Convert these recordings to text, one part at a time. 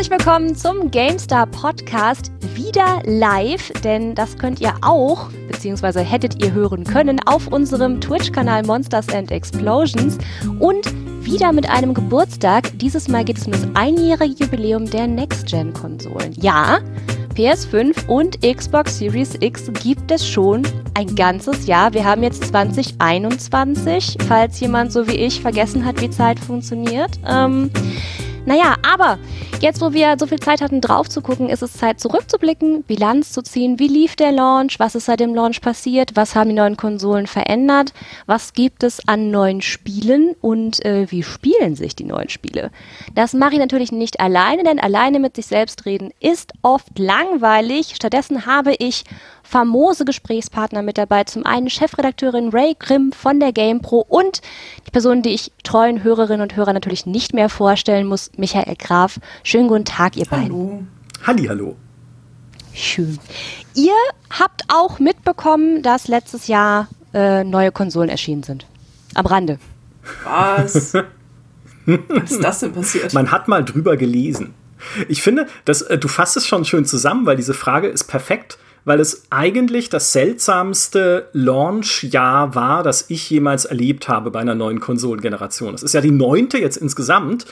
Herzlich willkommen zum GameStar Podcast wieder live, denn das könnt ihr auch, beziehungsweise hättet ihr hören können, auf unserem Twitch-Kanal Monsters and Explosions und wieder mit einem Geburtstag. Dieses Mal geht es um das einjährige Jubiläum der Next-Gen-Konsolen. Ja, PS5 und Xbox Series X gibt es schon ein ganzes Jahr. Wir haben jetzt 2021, falls jemand so wie ich vergessen hat, wie Zeit funktioniert. Ähm, naja, aber jetzt, wo wir so viel Zeit hatten, drauf zu gucken, ist es Zeit zurückzublicken, Bilanz zu ziehen. Wie lief der Launch? Was ist seit dem Launch passiert? Was haben die neuen Konsolen verändert? Was gibt es an neuen Spielen? Und äh, wie spielen sich die neuen Spiele? Das mache ich natürlich nicht alleine, denn alleine mit sich selbst reden ist oft langweilig. Stattdessen habe ich famose Gesprächspartner mit dabei. Zum einen Chefredakteurin Ray Grimm von der GamePro und die Person, die ich treuen Hörerinnen und Hörer natürlich nicht mehr vorstellen muss, Michael Graf. Schönen guten Tag, ihr beiden. Hallo. Halli, hallo. Schön. Ihr habt auch mitbekommen, dass letztes Jahr äh, neue Konsolen erschienen sind. Am Rande. Was? Was ist das denn passiert? Man hat mal drüber gelesen. Ich finde, dass, äh, du fasst es schon schön zusammen, weil diese Frage ist perfekt weil es eigentlich das seltsamste Launch-Jahr war, das ich jemals erlebt habe bei einer neuen Konsolengeneration. Es ist ja die neunte jetzt insgesamt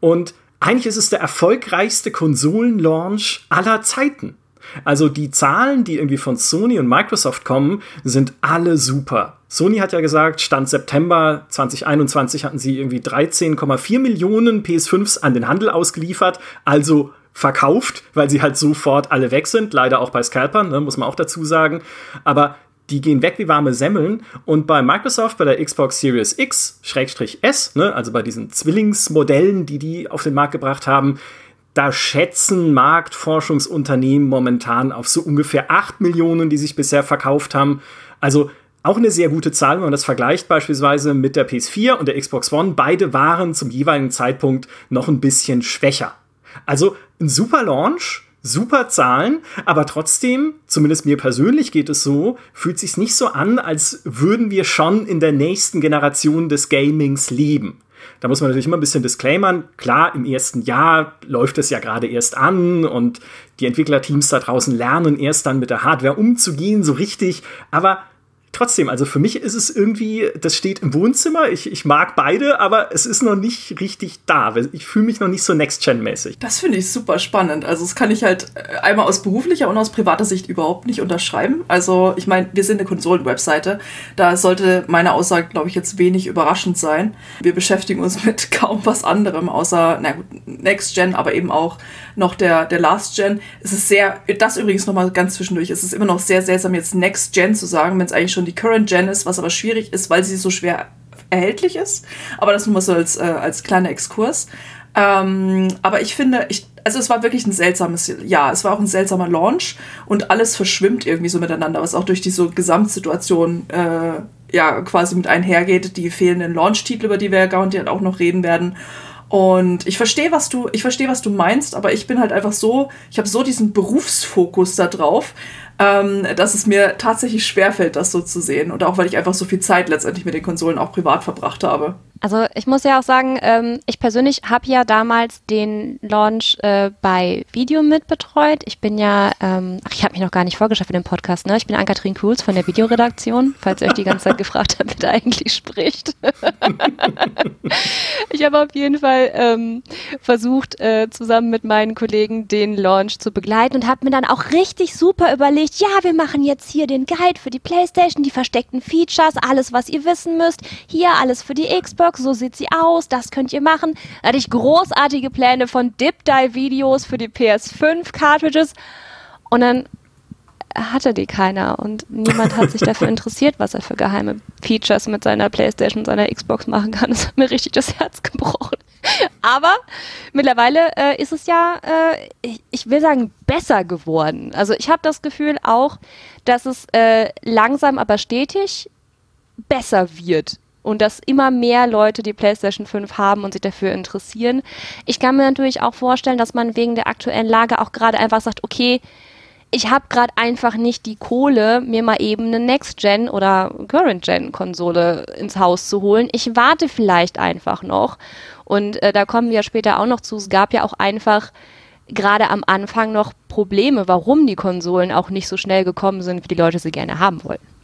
und eigentlich ist es der erfolgreichste Konsolenlaunch aller Zeiten. Also die Zahlen, die irgendwie von Sony und Microsoft kommen, sind alle super. Sony hat ja gesagt, Stand September 2021 hatten sie irgendwie 13,4 Millionen PS5s an den Handel ausgeliefert, also verkauft, weil sie halt sofort alle weg sind. Leider auch bei Scalpern, ne, muss man auch dazu sagen. Aber die gehen weg wie warme Semmeln. Und bei Microsoft, bei der Xbox Series X, Schrägstrich S, ne, also bei diesen Zwillingsmodellen, die die auf den Markt gebracht haben, da schätzen Marktforschungsunternehmen momentan auf so ungefähr 8 Millionen, die sich bisher verkauft haben. Also auch eine sehr gute Zahl, wenn man das vergleicht beispielsweise mit der PS4 und der Xbox One. Beide waren zum jeweiligen Zeitpunkt noch ein bisschen schwächer. Also ein super Launch, super Zahlen, aber trotzdem, zumindest mir persönlich geht es so, fühlt sich nicht so an, als würden wir schon in der nächsten Generation des Gamings leben. Da muss man natürlich immer ein bisschen disclaimern. Klar, im ersten Jahr läuft es ja gerade erst an und die Entwicklerteams da draußen lernen erst dann mit der Hardware umzugehen, so richtig. Aber trotzdem, also für mich ist es irgendwie, das steht im Wohnzimmer. Ich, ich mag beide, aber es ist noch nicht richtig da. Ich fühle mich noch nicht so Next-Gen-mäßig. Das finde ich super spannend. Also, das kann ich halt äh, einmal aus beruflicher und aus privater Sicht überhaupt nicht unterschreiben. Also, ich meine, wir sind eine Konsolen-Webseite. Da sollte meine Aussage, glaube ich, jetzt wenig überraschend sein. Wir beschäftigen uns mit kaum was anderem, außer, na gut, Next-Gen, aber eben auch noch der, der Last-Gen. Es ist sehr, das übrigens nochmal ganz zwischendurch, es ist immer noch sehr seltsam, jetzt Next-Gen zu sagen, wenn es eigentlich schon die Current Gen ist, was aber schwierig ist, weil sie so schwer erhältlich ist. Aber das nur mal so als, äh, als kleiner Exkurs. Ähm, aber ich finde, ich, also es war wirklich ein seltsames Jahr. Es war auch ein seltsamer Launch und alles verschwimmt irgendwie so miteinander, was auch durch diese Gesamtsituation äh, ja quasi mit einhergeht. Die fehlenden Launch-Titel, über die wir ja garantiert auch noch reden werden. Und ich verstehe, was du, ich verstehe, was du meinst, aber ich bin halt einfach so, ich habe so diesen Berufsfokus da drauf, ähm, dass es mir tatsächlich schwerfällt, das so zu sehen. Und auch weil ich einfach so viel Zeit letztendlich mit den Konsolen auch privat verbracht habe. Also ich muss ja auch sagen, ähm, ich persönlich habe ja damals den Launch äh, bei Video mitbetreut. Ich bin ja, ähm, ach, ich habe mich noch gar nicht vorgestellt für den Podcast, ne? Ich bin Ann-Kathrin Kuhls von der Videoredaktion, falls ihr euch die ganze Zeit gefragt habt, wer da eigentlich spricht. ich habe auf jeden Fall ähm, versucht, äh, zusammen mit meinen Kollegen den Launch zu begleiten und habe mir dann auch richtig super überlegt, ja, wir machen jetzt hier den Guide für die Playstation, die versteckten Features, alles, was ihr wissen müsst, hier alles für die Xbox Network, so sieht sie aus, das könnt ihr machen. Da hatte ich großartige Pläne von Dip Dive Videos für die PS5 Cartridges und dann hatte die keiner und niemand hat sich dafür interessiert, was er für geheime Features mit seiner Playstation seiner Xbox machen kann. Das hat mir richtig das Herz gebrochen. Aber mittlerweile äh, ist es ja, äh, ich, ich, will sagen, besser geworden. Also ich habe das Gefühl auch, dass es äh, langsam aber stetig besser wird und dass immer mehr Leute die PlayStation 5 haben und sich dafür interessieren. Ich kann mir natürlich auch vorstellen, dass man wegen der aktuellen Lage auch gerade einfach sagt, okay, ich habe gerade einfach nicht die Kohle, mir mal eben eine Next-Gen oder Current-Gen-Konsole ins Haus zu holen. Ich warte vielleicht einfach noch. Und äh, da kommen wir später auch noch zu. Es gab ja auch einfach gerade am Anfang noch Probleme, warum die Konsolen auch nicht so schnell gekommen sind, wie die Leute sie gerne haben wollten.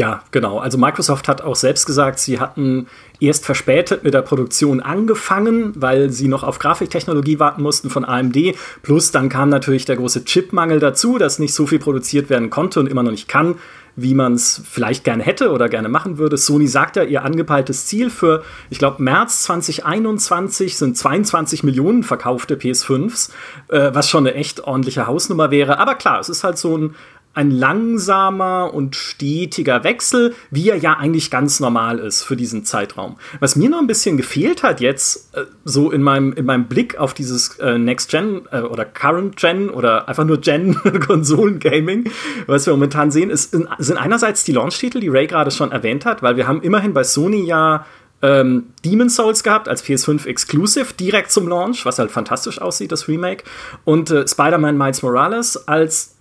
Ja, genau. Also Microsoft hat auch selbst gesagt, sie hatten erst verspätet mit der Produktion angefangen, weil sie noch auf Grafiktechnologie warten mussten von AMD. Plus dann kam natürlich der große Chipmangel dazu, dass nicht so viel produziert werden konnte und immer noch nicht kann, wie man es vielleicht gerne hätte oder gerne machen würde. Sony sagt ja, ihr angepeiltes Ziel für, ich glaube, März 2021 sind 22 Millionen verkaufte PS5s, äh, was schon eine echt ordentliche Hausnummer wäre. Aber klar, es ist halt so ein ein langsamer und stetiger Wechsel, wie er ja eigentlich ganz normal ist für diesen Zeitraum. Was mir noch ein bisschen gefehlt hat jetzt, äh, so in meinem, in meinem Blick auf dieses äh, Next Gen äh, oder Current Gen oder einfach nur Gen Konsolen-Gaming, was wir momentan sehen, ist, sind einerseits die Launch-Titel, die Ray gerade schon erwähnt hat, weil wir haben immerhin bei Sony ja ähm, Demon's Souls gehabt als PS5 Exclusive direkt zum Launch, was halt fantastisch aussieht, das Remake. Und Spider-Man Miles Morales als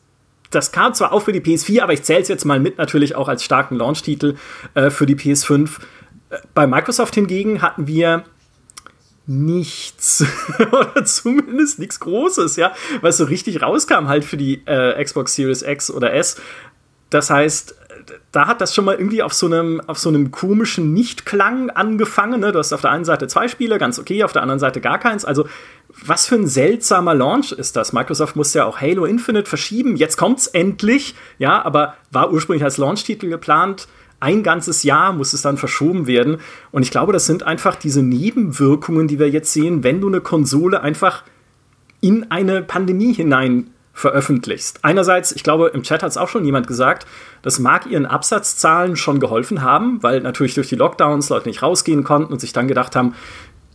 das kam zwar auch für die PS4, aber ich zähle es jetzt mal mit natürlich auch als starken Launch-Titel äh, für die PS5. Äh, bei Microsoft hingegen hatten wir nichts oder zumindest nichts Großes, ja, was so richtig rauskam halt für die äh, Xbox Series X oder S. Das heißt, da hat das schon mal irgendwie auf so einem, auf so einem komischen Nichtklang angefangen. Ne? Du hast auf der einen Seite zwei Spiele, ganz okay, auf der anderen Seite gar keins. Also, was für ein seltsamer Launch ist das? Microsoft musste ja auch Halo Infinite verschieben. Jetzt kommt's endlich, ja, aber war ursprünglich als Launch-Titel geplant. Ein ganzes Jahr muss es dann verschoben werden. Und ich glaube, das sind einfach diese Nebenwirkungen, die wir jetzt sehen, wenn du eine Konsole einfach in eine Pandemie hinein veröffentlichst. Einerseits, ich glaube, im Chat hat es auch schon jemand gesagt, das mag ihren Absatzzahlen schon geholfen haben, weil natürlich durch die Lockdowns Leute nicht rausgehen konnten und sich dann gedacht haben,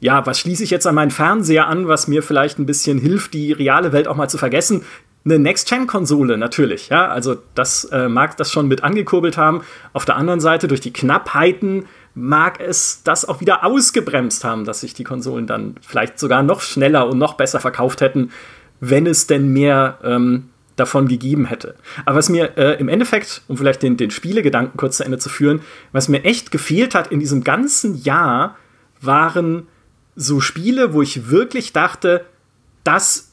ja, was schließe ich jetzt an meinen Fernseher an, was mir vielleicht ein bisschen hilft, die reale Welt auch mal zu vergessen? Eine Next-Gen-Konsole natürlich, ja, also das äh, mag das schon mit angekurbelt haben. Auf der anderen Seite, durch die Knappheiten mag es das auch wieder ausgebremst haben, dass sich die Konsolen dann vielleicht sogar noch schneller und noch besser verkauft hätten, wenn es denn mehr ähm, davon gegeben hätte. Aber was mir äh, im Endeffekt, um vielleicht den, den Spielegedanken kurz zu Ende zu führen, was mir echt gefehlt hat in diesem ganzen Jahr, waren so Spiele, wo ich wirklich dachte, das,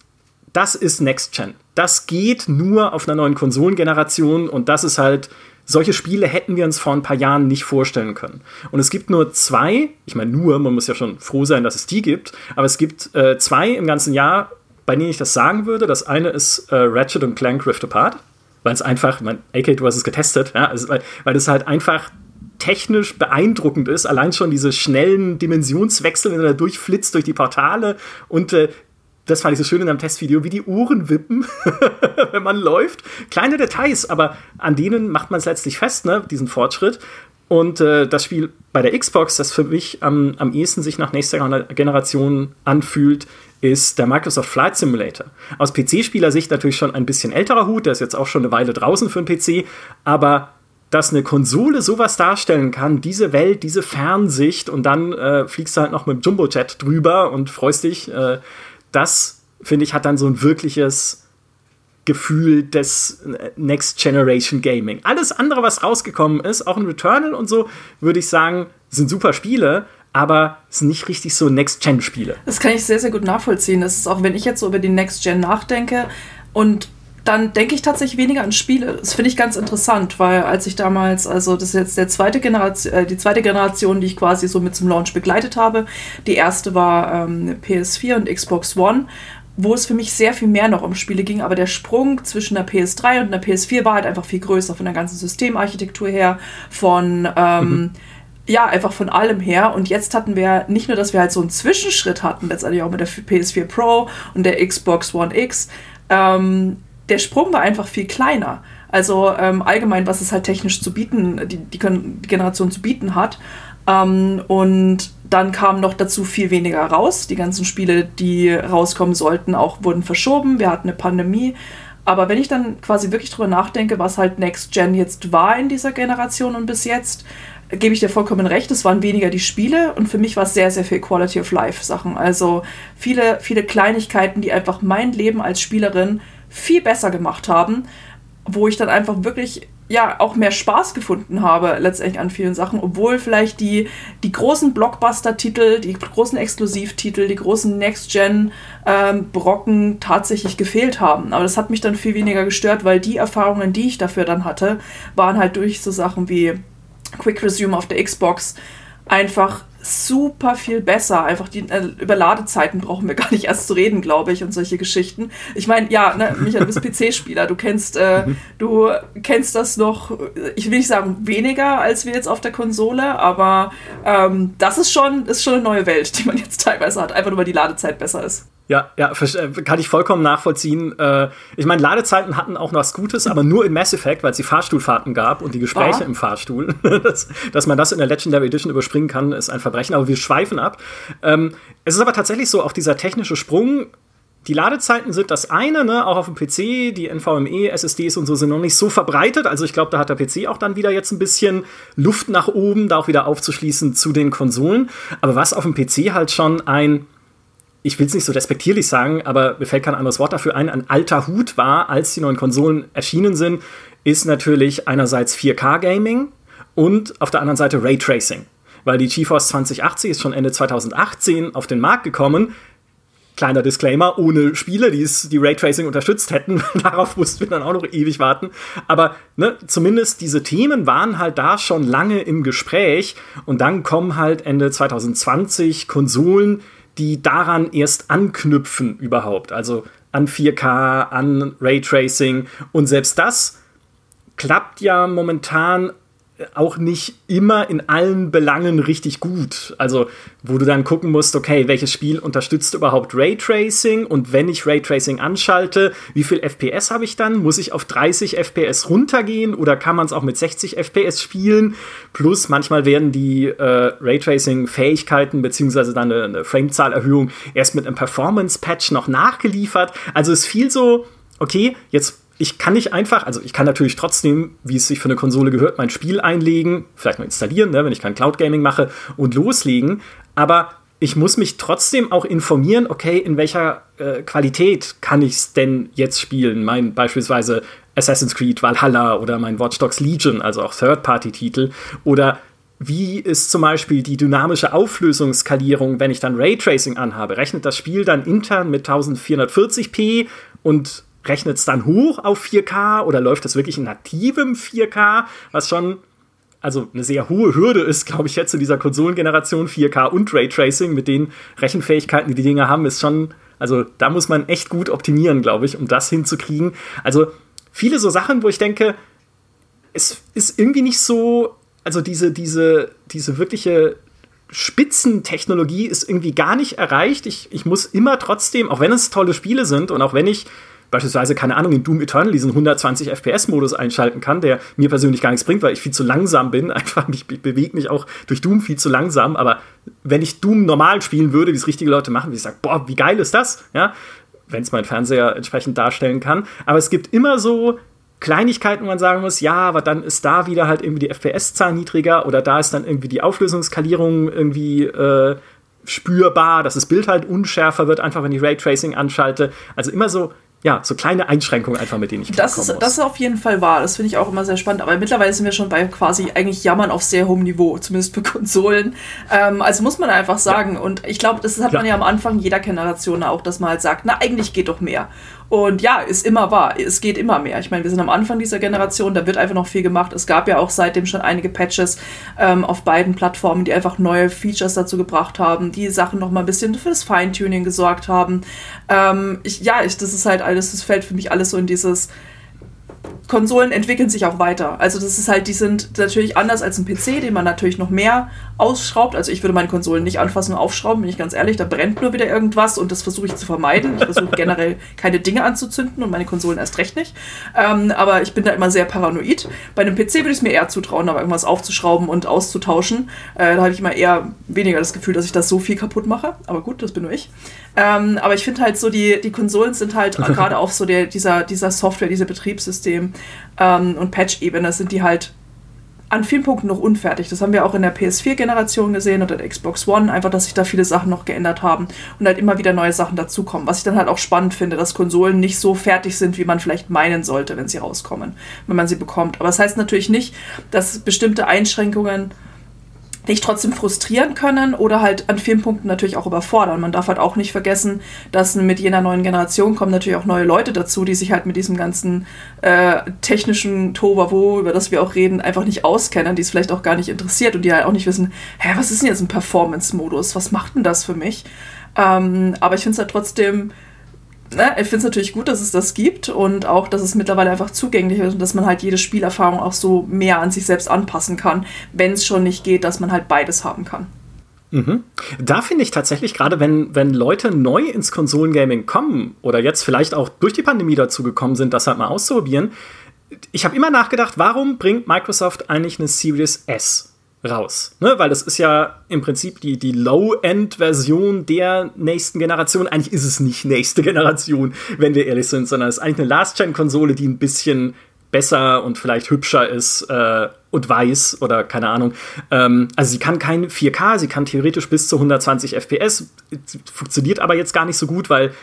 das ist Next Gen. Das geht nur auf einer neuen Konsolengeneration und das ist halt, solche Spiele hätten wir uns vor ein paar Jahren nicht vorstellen können. Und es gibt nur zwei, ich meine nur, man muss ja schon froh sein, dass es die gibt, aber es gibt äh, zwei im ganzen Jahr, bei denen ich das sagen würde. Das eine ist äh, Ratchet und Clank Rift Apart, weil es einfach, mein, AK, du hast es getestet, ja, also, weil, weil es halt einfach technisch beeindruckend ist. Allein schon diese schnellen Dimensionswechsel, wenn er durchflitzt durch die Portale und äh, das fand ich so schön in einem Testvideo, wie die Uhren wippen, wenn man läuft. Kleine Details, aber an denen macht man es letztlich fest, ne, diesen Fortschritt. Und äh, das Spiel bei der Xbox, das für mich am, am ehesten sich nach nächster Generation anfühlt, ist der Microsoft Flight Simulator. Aus PC-Spielersicht natürlich schon ein bisschen älterer Hut, der ist jetzt auch schon eine Weile draußen für einen PC, aber dass eine Konsole sowas darstellen kann, diese Welt, diese Fernsicht und dann äh, fliegst du halt noch mit dem Jumbo-Jet drüber und freust dich, äh, das finde ich hat dann so ein wirkliches Gefühl des Next Generation Gaming. Alles andere, was rausgekommen ist, auch ein Returnal und so, würde ich sagen, sind super Spiele, aber es sind nicht richtig so Next-Gen-Spiele. Das kann ich sehr, sehr gut nachvollziehen. Das ist auch, wenn ich jetzt so über die Next-Gen nachdenke und dann denke ich tatsächlich weniger an Spiele. Das finde ich ganz interessant, weil als ich damals, also das ist jetzt der zweite Generation, äh, die zweite Generation, die ich quasi so mit zum Launch begleitet habe. Die erste war ähm, PS4 und Xbox One, wo es für mich sehr viel mehr noch um Spiele ging, aber der Sprung zwischen der PS3 und der PS4 war halt einfach viel größer von der ganzen Systemarchitektur her, von ähm, mhm ja, einfach von allem her. Und jetzt hatten wir nicht nur, dass wir halt so einen Zwischenschritt hatten, letztendlich auch mit der PS4 Pro und der Xbox One X. Ähm, der Sprung war einfach viel kleiner. Also ähm, allgemein, was es halt technisch zu bieten, die, die, die Generation zu bieten hat. Ähm, und dann kam noch dazu viel weniger raus. Die ganzen Spiele, die rauskommen sollten, auch wurden verschoben. Wir hatten eine Pandemie. Aber wenn ich dann quasi wirklich drüber nachdenke, was halt Next Gen jetzt war in dieser Generation und bis jetzt, gebe ich dir vollkommen recht, es waren weniger die Spiele und für mich war es sehr, sehr viel Quality of Life Sachen. Also viele, viele Kleinigkeiten, die einfach mein Leben als Spielerin viel besser gemacht haben, wo ich dann einfach wirklich ja auch mehr Spaß gefunden habe letztendlich an vielen Sachen, obwohl vielleicht die, die großen Blockbuster-Titel, die großen Exklusivtitel, die großen Next-Gen-Brocken ähm, tatsächlich gefehlt haben. Aber das hat mich dann viel weniger gestört, weil die Erfahrungen, die ich dafür dann hatte, waren halt durch so Sachen wie Quick Resume auf der Xbox einfach super viel besser. Einfach die äh, über Ladezeiten brauchen wir gar nicht erst zu reden, glaube ich, und solche Geschichten. Ich meine, ja, ne, Michael, du bist PC-Spieler, du kennst, äh, mhm. du kennst das noch, ich will nicht sagen weniger als wir jetzt auf der Konsole, aber ähm, das ist schon, ist schon eine neue Welt, die man jetzt teilweise hat, einfach nur weil die Ladezeit besser ist. Ja, ja, äh, kann ich vollkommen nachvollziehen. Äh, ich meine, Ladezeiten hatten auch noch was Gutes, aber nur in Mass Effect, weil es die Fahrstuhlfahrten gab und die Gespräche War? im Fahrstuhl. dass, dass, man das in der Legendary Edition überspringen kann, ist ein Verbrechen, aber wir schweifen ab. Ähm, es ist aber tatsächlich so, auch dieser technische Sprung, die Ladezeiten sind das eine, ne? auch auf dem PC, die NVMe, SSDs und so sind noch nicht so verbreitet. Also ich glaube, da hat der PC auch dann wieder jetzt ein bisschen Luft nach oben, da auch wieder aufzuschließen zu den Konsolen. Aber was auf dem PC halt schon ein ich will es nicht so respektierlich sagen, aber mir fällt kein anderes Wort dafür ein, ein alter Hut war, als die neuen Konsolen erschienen sind, ist natürlich einerseits 4K-Gaming und auf der anderen Seite Raytracing. Weil die GeForce 2080 ist schon Ende 2018 auf den Markt gekommen. Kleiner Disclaimer, ohne Spiele, die es die Raytracing unterstützt hätten. Darauf mussten wir dann auch noch ewig warten. Aber ne, zumindest diese Themen waren halt da schon lange im Gespräch. Und dann kommen halt Ende 2020 Konsolen, die daran erst anknüpfen überhaupt. Also an 4K, an Raytracing. Und selbst das klappt ja momentan auch nicht immer in allen Belangen richtig gut. Also, wo du dann gucken musst, okay, welches Spiel unterstützt überhaupt Raytracing und wenn ich Raytracing anschalte, wie viel FPS habe ich dann? Muss ich auf 30 FPS runtergehen oder kann man es auch mit 60 FPS spielen? Plus manchmal werden die äh, Raytracing-Fähigkeiten beziehungsweise dann eine, eine Framezahlerhöhung erst mit einem Performance-Patch noch nachgeliefert. Also es fiel so, okay, jetzt ich kann nicht einfach, also ich kann natürlich trotzdem, wie es sich für eine Konsole gehört, mein Spiel einlegen, vielleicht mal installieren, ne, wenn ich kein Cloud Gaming mache und loslegen. Aber ich muss mich trotzdem auch informieren, okay, in welcher äh, Qualität kann ich es denn jetzt spielen? Mein beispielsweise Assassin's Creed Valhalla oder mein Watch Dogs Legion, also auch Third-Party-Titel. Oder wie ist zum Beispiel die dynamische Auflösungsskalierung, wenn ich dann Raytracing anhabe? Rechnet das Spiel dann intern mit 1440p und rechnet es dann hoch auf 4K oder läuft das wirklich in nativem 4K, was schon also eine sehr hohe Hürde ist, glaube ich, jetzt in dieser Konsolengeneration 4K und Raytracing mit den Rechenfähigkeiten, die die Dinger haben, ist schon, also da muss man echt gut optimieren, glaube ich, um das hinzukriegen. Also viele so Sachen, wo ich denke, es ist irgendwie nicht so, also diese, diese, diese wirkliche Spitzentechnologie ist irgendwie gar nicht erreicht. Ich, ich muss immer trotzdem, auch wenn es tolle Spiele sind und auch wenn ich beispielsweise, keine Ahnung, in Doom Eternal diesen 120 FPS-Modus einschalten kann, der mir persönlich gar nichts bringt, weil ich viel zu langsam bin. Einfach, ich, bewege mich auch durch Doom viel zu langsam. Aber wenn ich Doom normal spielen würde, wie es richtige Leute machen, wie ich sage, boah, wie geil ist das? Ja, wenn es mein Fernseher entsprechend darstellen kann. Aber es gibt immer so Kleinigkeiten, wo man sagen muss, ja, aber dann ist da wieder halt irgendwie die FPS-Zahl niedriger oder da ist dann irgendwie die Auflösungsskalierung irgendwie äh, spürbar, dass das Bild halt unschärfer wird, einfach wenn ich Raytracing anschalte. Also immer so ja, so kleine Einschränkungen einfach, mit denen ich das ist, muss. Das ist auf jeden Fall wahr. Das finde ich auch immer sehr spannend. Aber mittlerweile sind wir schon bei quasi eigentlich Jammern auf sehr hohem Niveau, zumindest für Konsolen. Ähm, also muss man einfach sagen. Ja. Und ich glaube, das hat ja. man ja am Anfang jeder Generation auch, dass man halt sagt, na, eigentlich geht doch mehr. Und ja, ist immer wahr. Es geht immer mehr. Ich meine, wir sind am Anfang dieser Generation, da wird einfach noch viel gemacht. Es gab ja auch seitdem schon einige Patches ähm, auf beiden Plattformen, die einfach neue Features dazu gebracht haben, die Sachen noch mal ein bisschen für das Feintuning gesorgt haben. Ähm, ich, ja, ich, das ist halt alles, das fällt für mich alles so in dieses Konsolen entwickeln sich auch weiter. Also das ist halt, die sind natürlich anders als ein PC, den man natürlich noch mehr ausschraubt. Also ich würde meine Konsolen nicht anfassen und aufschrauben, bin ich ganz ehrlich. Da brennt nur wieder irgendwas und das versuche ich zu vermeiden. Ich versuche generell keine Dinge anzuzünden und meine Konsolen erst recht nicht. Ähm, aber ich bin da immer sehr paranoid. Bei einem PC würde ich es mir eher zutrauen, aber irgendwas aufzuschrauben und auszutauschen. Äh, da habe ich immer eher weniger das Gefühl, dass ich das so viel kaputt mache. Aber gut, das bin nur ich. Ähm, aber ich finde halt so, die, die Konsolen sind halt gerade auf so der, dieser, dieser Software, dieser Betriebssystem ähm, und Patch-Ebene sind die halt an vielen Punkten noch unfertig. Das haben wir auch in der PS4-Generation gesehen oder der Xbox One, einfach, dass sich da viele Sachen noch geändert haben und halt immer wieder neue Sachen dazukommen. Was ich dann halt auch spannend finde, dass Konsolen nicht so fertig sind, wie man vielleicht meinen sollte, wenn sie rauskommen, wenn man sie bekommt. Aber das heißt natürlich nicht, dass bestimmte Einschränkungen dich trotzdem frustrieren können oder halt an vielen Punkten natürlich auch überfordern. Man darf halt auch nicht vergessen, dass mit jener neuen Generation kommen natürlich auch neue Leute dazu, die sich halt mit diesem ganzen äh, technischen Tohuwabohu, über das wir auch reden, einfach nicht auskennen, die es vielleicht auch gar nicht interessiert und die halt auch nicht wissen, hä, was ist denn jetzt ein Performance-Modus? Was macht denn das für mich? Ähm, aber ich finde es halt trotzdem ne, ich finde es natürlich gut, dass es das gibt und auch, dass es mittlerweile einfach zugänglich ist und dass man halt jede Spielerfahrung auch so mehr an sich selbst anpassen kann, wenn es schon nicht geht, dass man halt beides haben kann. Mhm. Da finde ich tatsächlich, gerade wenn, wenn Leute neu ins Konsolengaming kommen oder jetzt vielleicht auch durch die Pandemie dazu gekommen sind, das halt mal auszuprobieren, ich habe immer nachgedacht, warum bringt Microsoft eigentlich eine Series S? Raus. Ne? Weil das ist ja im Prinzip die, die Low-End-Version der nächsten Generation. Eigentlich ist es nicht nächste Generation, wenn wir ehrlich sind, sondern es ist eigentlich eine Last-Gen-Konsole, die ein bisschen besser und vielleicht hübscher ist äh, und weiß oder keine Ahnung. Ähm, also sie kann kein 4K, sie kann theoretisch bis zu 120 FPS, funktioniert aber jetzt gar nicht so gut, weil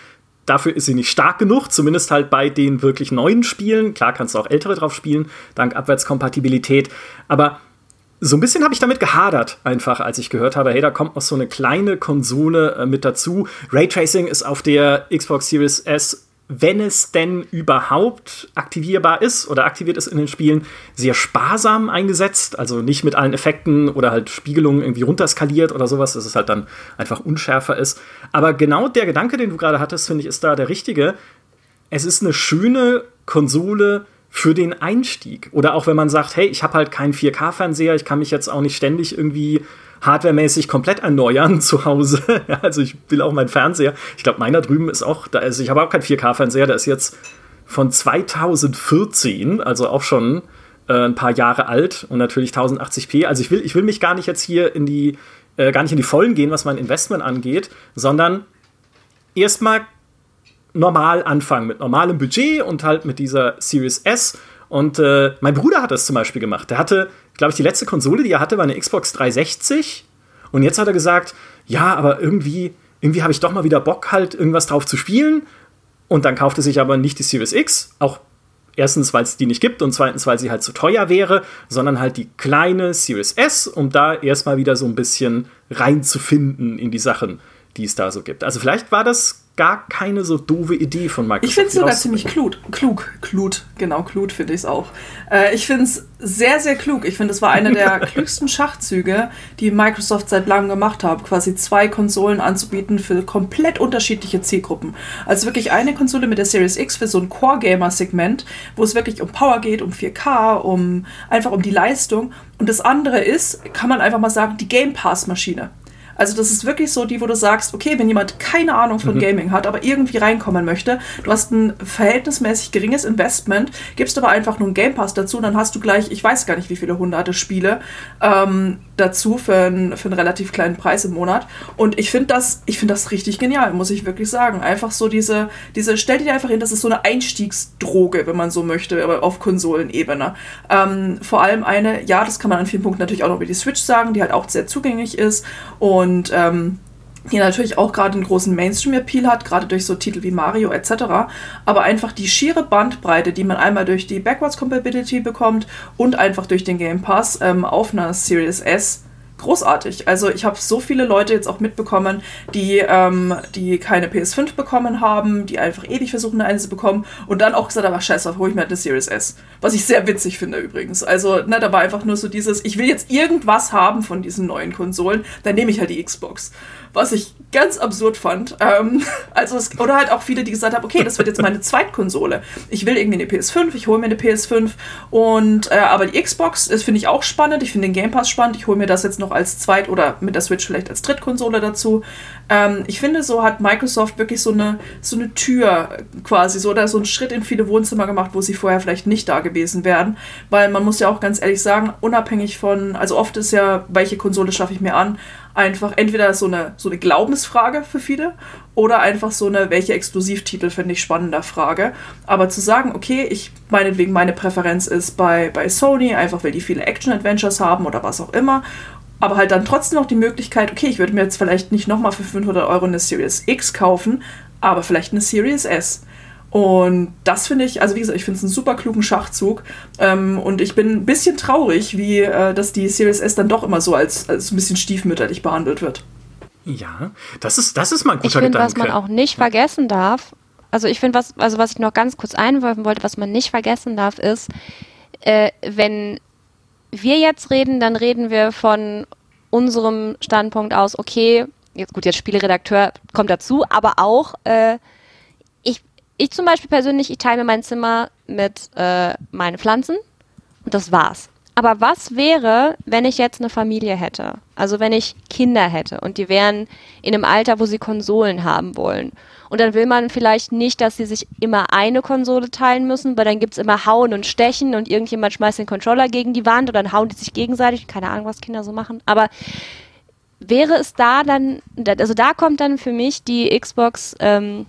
dafür ist sie nicht stark genug, zumindest halt bei den wirklich neuen Spielen. Klar kannst du auch ältere drauf spielen, dank Abwärtskompatibilität, aber so ein bisschen habe ich damit gehadert, einfach, als ich gehört habe, hey, da kommt noch so eine kleine Konsole äh, mit dazu. Raytracing ist auf der Xbox Series S, wenn es denn überhaupt aktivierbar ist oder aktiviert ist in den Spielen, sehr sparsam eingesetzt. Also nicht mit allen Effekten oder halt Spiegelungen irgendwie runterskaliert oder sowas, dass es halt dann einfach unschärfer ist. Aber genau der Gedanke, den du gerade hattest, finde ich, ist da der richtige. Es ist eine schöne Konsole, für den Einstieg. Oder auch wenn man sagt, hey, ich habe halt keinen 4K-Fernseher, ich kann mich jetzt auch nicht ständig irgendwie hardwaremäßig komplett erneuern zu Hause. also ich will auch meinen Fernseher. Ich glaube, meiner drüben ist auch, da ist, ich habe auch keinen 4K-Fernseher, der ist jetzt von 2014, also auch schon äh, ein paar Jahre alt und natürlich 1080p. Also ich will, ich will mich gar nicht jetzt hier in die, äh, gar nicht in die Vollen gehen, was mein Investment angeht, sondern erstmal normal anfangen, mit normalem Budget und halt mit dieser Series S. Und äh, mein Bruder hat das zum Beispiel gemacht. Der hatte, glaube ich, die letzte Konsole, die er hatte, war eine Xbox 360. Und jetzt hat er gesagt, ja, aber irgendwie, irgendwie habe ich doch mal wieder Bock, halt irgendwas drauf zu spielen. Und dann kaufte sich aber nicht die Series X, auch erstens, weil es die nicht gibt und zweitens, weil sie halt zu teuer wäre, sondern halt die kleine Series S, um da erstmal wieder so ein bisschen reinzufinden in die Sachen, die es da so gibt. Also vielleicht war das gar keine so doofe Idee von Microsoft. Ich finde es sogar ziemlich klug. Klug, klug, genau, klug finde ich es auch. Äh, ich finde es sehr, sehr klug. Ich finde, es war einer der klügsten Schachzüge, die Microsoft seit langem gemacht hat, quasi zwei Konsolen anzubieten für komplett unterschiedliche Zielgruppen. Also wirklich eine Konsole mit der Series X für so ein Core-Gamer-Segment, wo es wirklich um Power geht, um 4K, um einfach um die Leistung. Und das andere ist, kann man einfach mal sagen, die Game Pass-Maschine. Also das ist wirklich so die, wo du sagst, okay, wenn jemand keine Ahnung von mhm. Gaming hat, aber irgendwie reinkommen möchte, du hast ein verhältnismäßig geringes Investment, gibst aber einfach nur einen Game Pass dazu, dann hast du gleich, ich weiß gar nicht, wie viele hunderte Spiele ähm, dazu für, ein, für einen relativ kleinen Preis im Monat. Und ich finde das, ich das richtig genial, muss ich wirklich sagen. Einfach so diese, diese, stell dir einfach hin, das ist so eine Einstiegsdroge, wenn man so möchte, auf Konsolenebene. Ähm, vor allem eine, ja, das kann man an vielen Punkten natürlich auch noch über die Switch sagen, die halt auch sehr zugänglich ist und ähm, die natürlich auch gerade einen großen Mainstream-Appeal hat, gerade durch so Titel wie Mario etc. Aber einfach die schiere Bandbreite, die man einmal durch die Backwards Compatibility bekommt und einfach durch den Game Pass ähm, auf einer Series S großartig. Also ich habe so viele Leute jetzt auch mitbekommen, die, ähm, die keine PS5 bekommen haben, die einfach ewig versuchen, eine zu bekommen und dann auch gesagt haben, scheiße, hole ich mir halt eine Series S. Was ich sehr witzig finde übrigens. Also ne, da war einfach nur so dieses, ich will jetzt irgendwas haben von diesen neuen Konsolen, dann nehme ich halt die Xbox was ich ganz absurd fand. Ähm, also es, oder halt auch viele, die gesagt haben, okay, das wird jetzt meine Zweitkonsole. Ich will irgendwie eine PS5, ich hole mir eine PS5 und äh, aber die Xbox, das finde ich auch spannend. Ich finde den Game Pass spannend. Ich hole mir das jetzt noch noch als Zweit- oder mit der Switch vielleicht als Drittkonsole dazu. Ähm, ich finde, so hat Microsoft wirklich so eine, so eine Tür quasi, so, oder so einen Schritt in viele Wohnzimmer gemacht, wo sie vorher vielleicht nicht da gewesen wären. Weil man muss ja auch ganz ehrlich sagen, unabhängig von, also oft ist ja, welche Konsole schaffe ich mir an, einfach entweder so eine, so eine Glaubensfrage für viele oder einfach so eine, welche Exklusivtitel finde ich spannender Frage. Aber zu sagen, okay, ich meinetwegen meine Präferenz ist bei, bei Sony, einfach weil die viele Action-Adventures haben oder was auch immer. Aber halt dann trotzdem noch die Möglichkeit, okay, ich würde mir jetzt vielleicht nicht nochmal für 500 Euro eine Series X kaufen, aber vielleicht eine Series S. Und das finde ich, also wie gesagt, ich finde es einen super klugen Schachzug. Ähm, und ich bin ein bisschen traurig, wie äh, dass die Series S dann doch immer so als, als ein bisschen stiefmütterlich behandelt wird. Ja, das ist, das ist mal ein guter ich find, Gedanke. Was man auch nicht vergessen darf, also ich finde, was, also was ich noch ganz kurz einwerfen wollte, was man nicht vergessen darf, ist, äh, wenn wir jetzt reden, dann reden wir von unserem Standpunkt aus, okay, jetzt gut, jetzt Spieleredakteur kommt dazu, aber auch äh, ich zum Beispiel persönlich, ich teile mein Zimmer mit äh, meinen Pflanzen und das war's. Aber was wäre, wenn ich jetzt eine Familie hätte? Also wenn ich Kinder hätte und die wären in einem Alter, wo sie Konsolen haben wollen. Und dann will man vielleicht nicht, dass sie sich immer eine Konsole teilen müssen, weil dann gibt's immer Hauen und Stechen und irgendjemand schmeißt den Controller gegen die Wand und dann hauen die sich gegenseitig. Keine Ahnung, was Kinder so machen. Aber wäre es da dann, also da kommt dann für mich die Xbox ähm,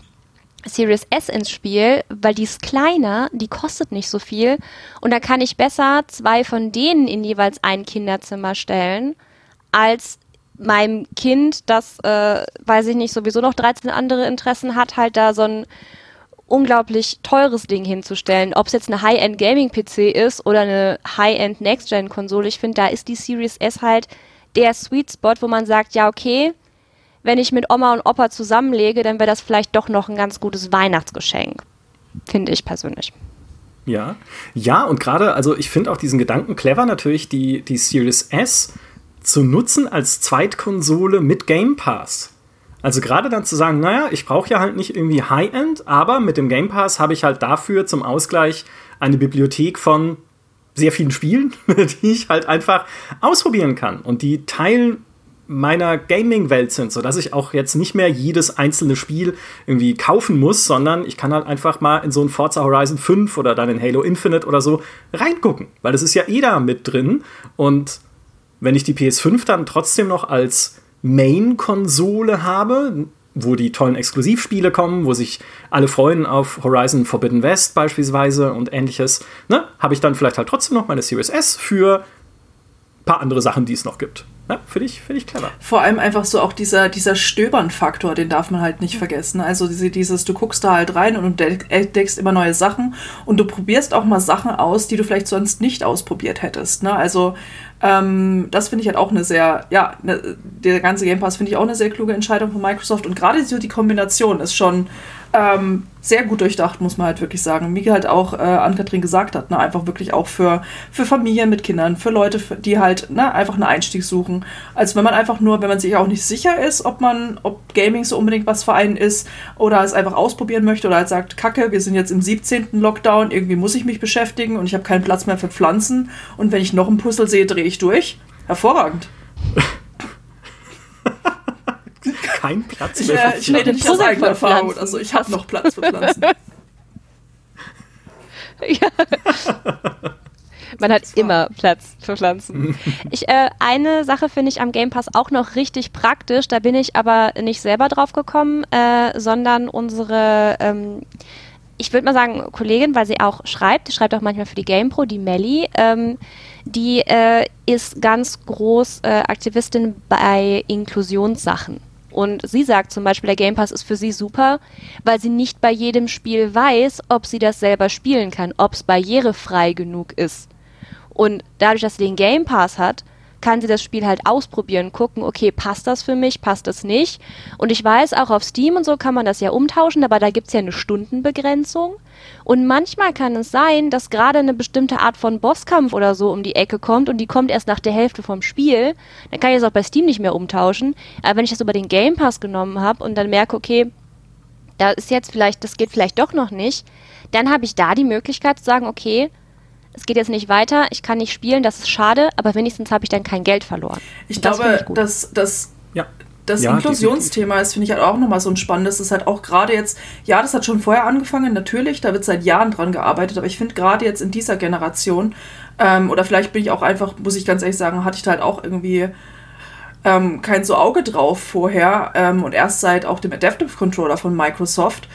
Series S ins Spiel, weil die ist kleiner, die kostet nicht so viel und da kann ich besser zwei von denen in jeweils ein Kinderzimmer stellen, als meinem Kind, das, äh, weiß ich nicht, sowieso noch 13 andere Interessen hat, halt da so ein unglaublich teures Ding hinzustellen. Ob es jetzt eine High-End Gaming-PC ist oder eine High-End Next-Gen-Konsole, ich finde, da ist die Series S halt der Sweet Spot, wo man sagt, ja, okay, wenn ich mit Oma und Opa zusammenlege, dann wäre das vielleicht doch noch ein ganz gutes Weihnachtsgeschenk. Finde ich persönlich. Ja, ja, und gerade, also ich finde auch diesen Gedanken clever, natürlich die, die Series S zu nutzen als Zweitkonsole mit Game Pass. Also gerade dann zu sagen, naja, ich brauche ja halt nicht irgendwie High-End, aber mit dem Game Pass habe ich halt dafür zum Ausgleich eine Bibliothek von sehr vielen Spielen, die ich halt einfach ausprobieren kann. Und die teilen meiner Gaming-Welt sind, sodass ich auch jetzt nicht mehr jedes einzelne Spiel irgendwie kaufen muss, sondern ich kann halt einfach mal in so ein Forza Horizon 5 oder dann in Halo Infinite oder so reingucken, weil das ist ja eh da mit drin und wenn ich die PS5 dann trotzdem noch als Main-Konsole habe, wo die tollen Exklusivspiele kommen, wo sich alle freuen auf Horizon Forbidden West beispielsweise und ähnliches, ne, habe ich dann vielleicht halt trotzdem noch meine Series S für ein paar andere Sachen, die es noch gibt. Ja, finde ich, find ich clever. Vor allem einfach so auch dieser, dieser Stöbern-Faktor, den darf man halt nicht vergessen. Also dieses, du guckst da halt rein und entdeckst immer neue Sachen und du probierst auch mal Sachen aus, die du vielleicht sonst nicht ausprobiert hättest. Ne? Also ähm, das finde ich halt auch eine sehr, ja, ne, der ganze Game Pass finde ich auch eine sehr kluge Entscheidung von Microsoft und gerade so die Kombination ist schon ähm, sehr gut durchdacht, muss man halt wirklich sagen. Wie halt auch äh, Ann-Kathrin gesagt hat, ne? einfach wirklich auch für, für Familien mit Kindern, für Leute, die halt ne, einfach einen Einstieg suchen. Also wenn man einfach nur, wenn man sich auch nicht sicher ist, ob man, ob Gaming so unbedingt was für einen ist oder es einfach ausprobieren möchte oder halt sagt, Kacke, wir sind jetzt im 17. Lockdown, irgendwie muss ich mich beschäftigen und ich habe keinen Platz mehr für Pflanzen und wenn ich noch ein Puzzle sehe, drehe ich durch. Hervorragend. kein Platz mehr. Ich, äh, ich rede nicht aus eigener Erfahrung. Also ich habe noch Platz für Pflanzen. ja. Man hat immer Platz für Pflanzen. Ich, äh, eine Sache finde ich am Game Pass auch noch richtig praktisch. Da bin ich aber nicht selber drauf gekommen, äh, sondern unsere, ähm, ich würde mal sagen, Kollegin, weil sie auch schreibt, die schreibt auch manchmal für die GamePro, die Melly, ähm, die äh, ist ganz groß äh, Aktivistin bei Inklusionssachen. Und sie sagt zum Beispiel, der Game Pass ist für sie super, weil sie nicht bei jedem Spiel weiß, ob sie das selber spielen kann, ob es barrierefrei genug ist. Und dadurch, dass sie den Game Pass hat, kann sie das Spiel halt ausprobieren, gucken, okay, passt das für mich, passt das nicht. Und ich weiß, auch auf Steam und so kann man das ja umtauschen, aber da gibt es ja eine Stundenbegrenzung. Und manchmal kann es sein, dass gerade eine bestimmte Art von Bosskampf oder so um die Ecke kommt und die kommt erst nach der Hälfte vom Spiel. Dann kann ich das auch bei Steam nicht mehr umtauschen. Aber wenn ich das über den Game Pass genommen habe und dann merke, okay, da ist jetzt vielleicht, das geht vielleicht doch noch nicht, dann habe ich da die Möglichkeit zu sagen, okay, es geht jetzt nicht weiter, ich kann nicht spielen, das ist schade, aber wenigstens habe ich dann kein Geld verloren. Ich das glaube, ich dass das ja. Das ja, Inklusionsthema ist, finde ich halt auch nochmal so ein spannendes. Das ist halt auch gerade jetzt, ja, das hat schon vorher angefangen, natürlich, da wird seit Jahren dran gearbeitet, aber ich finde gerade jetzt in dieser Generation, ähm, oder vielleicht bin ich auch einfach, muss ich ganz ehrlich sagen, hatte ich da halt auch irgendwie ähm, kein so Auge drauf vorher ähm, und erst seit auch dem Adaptive Controller von Microsoft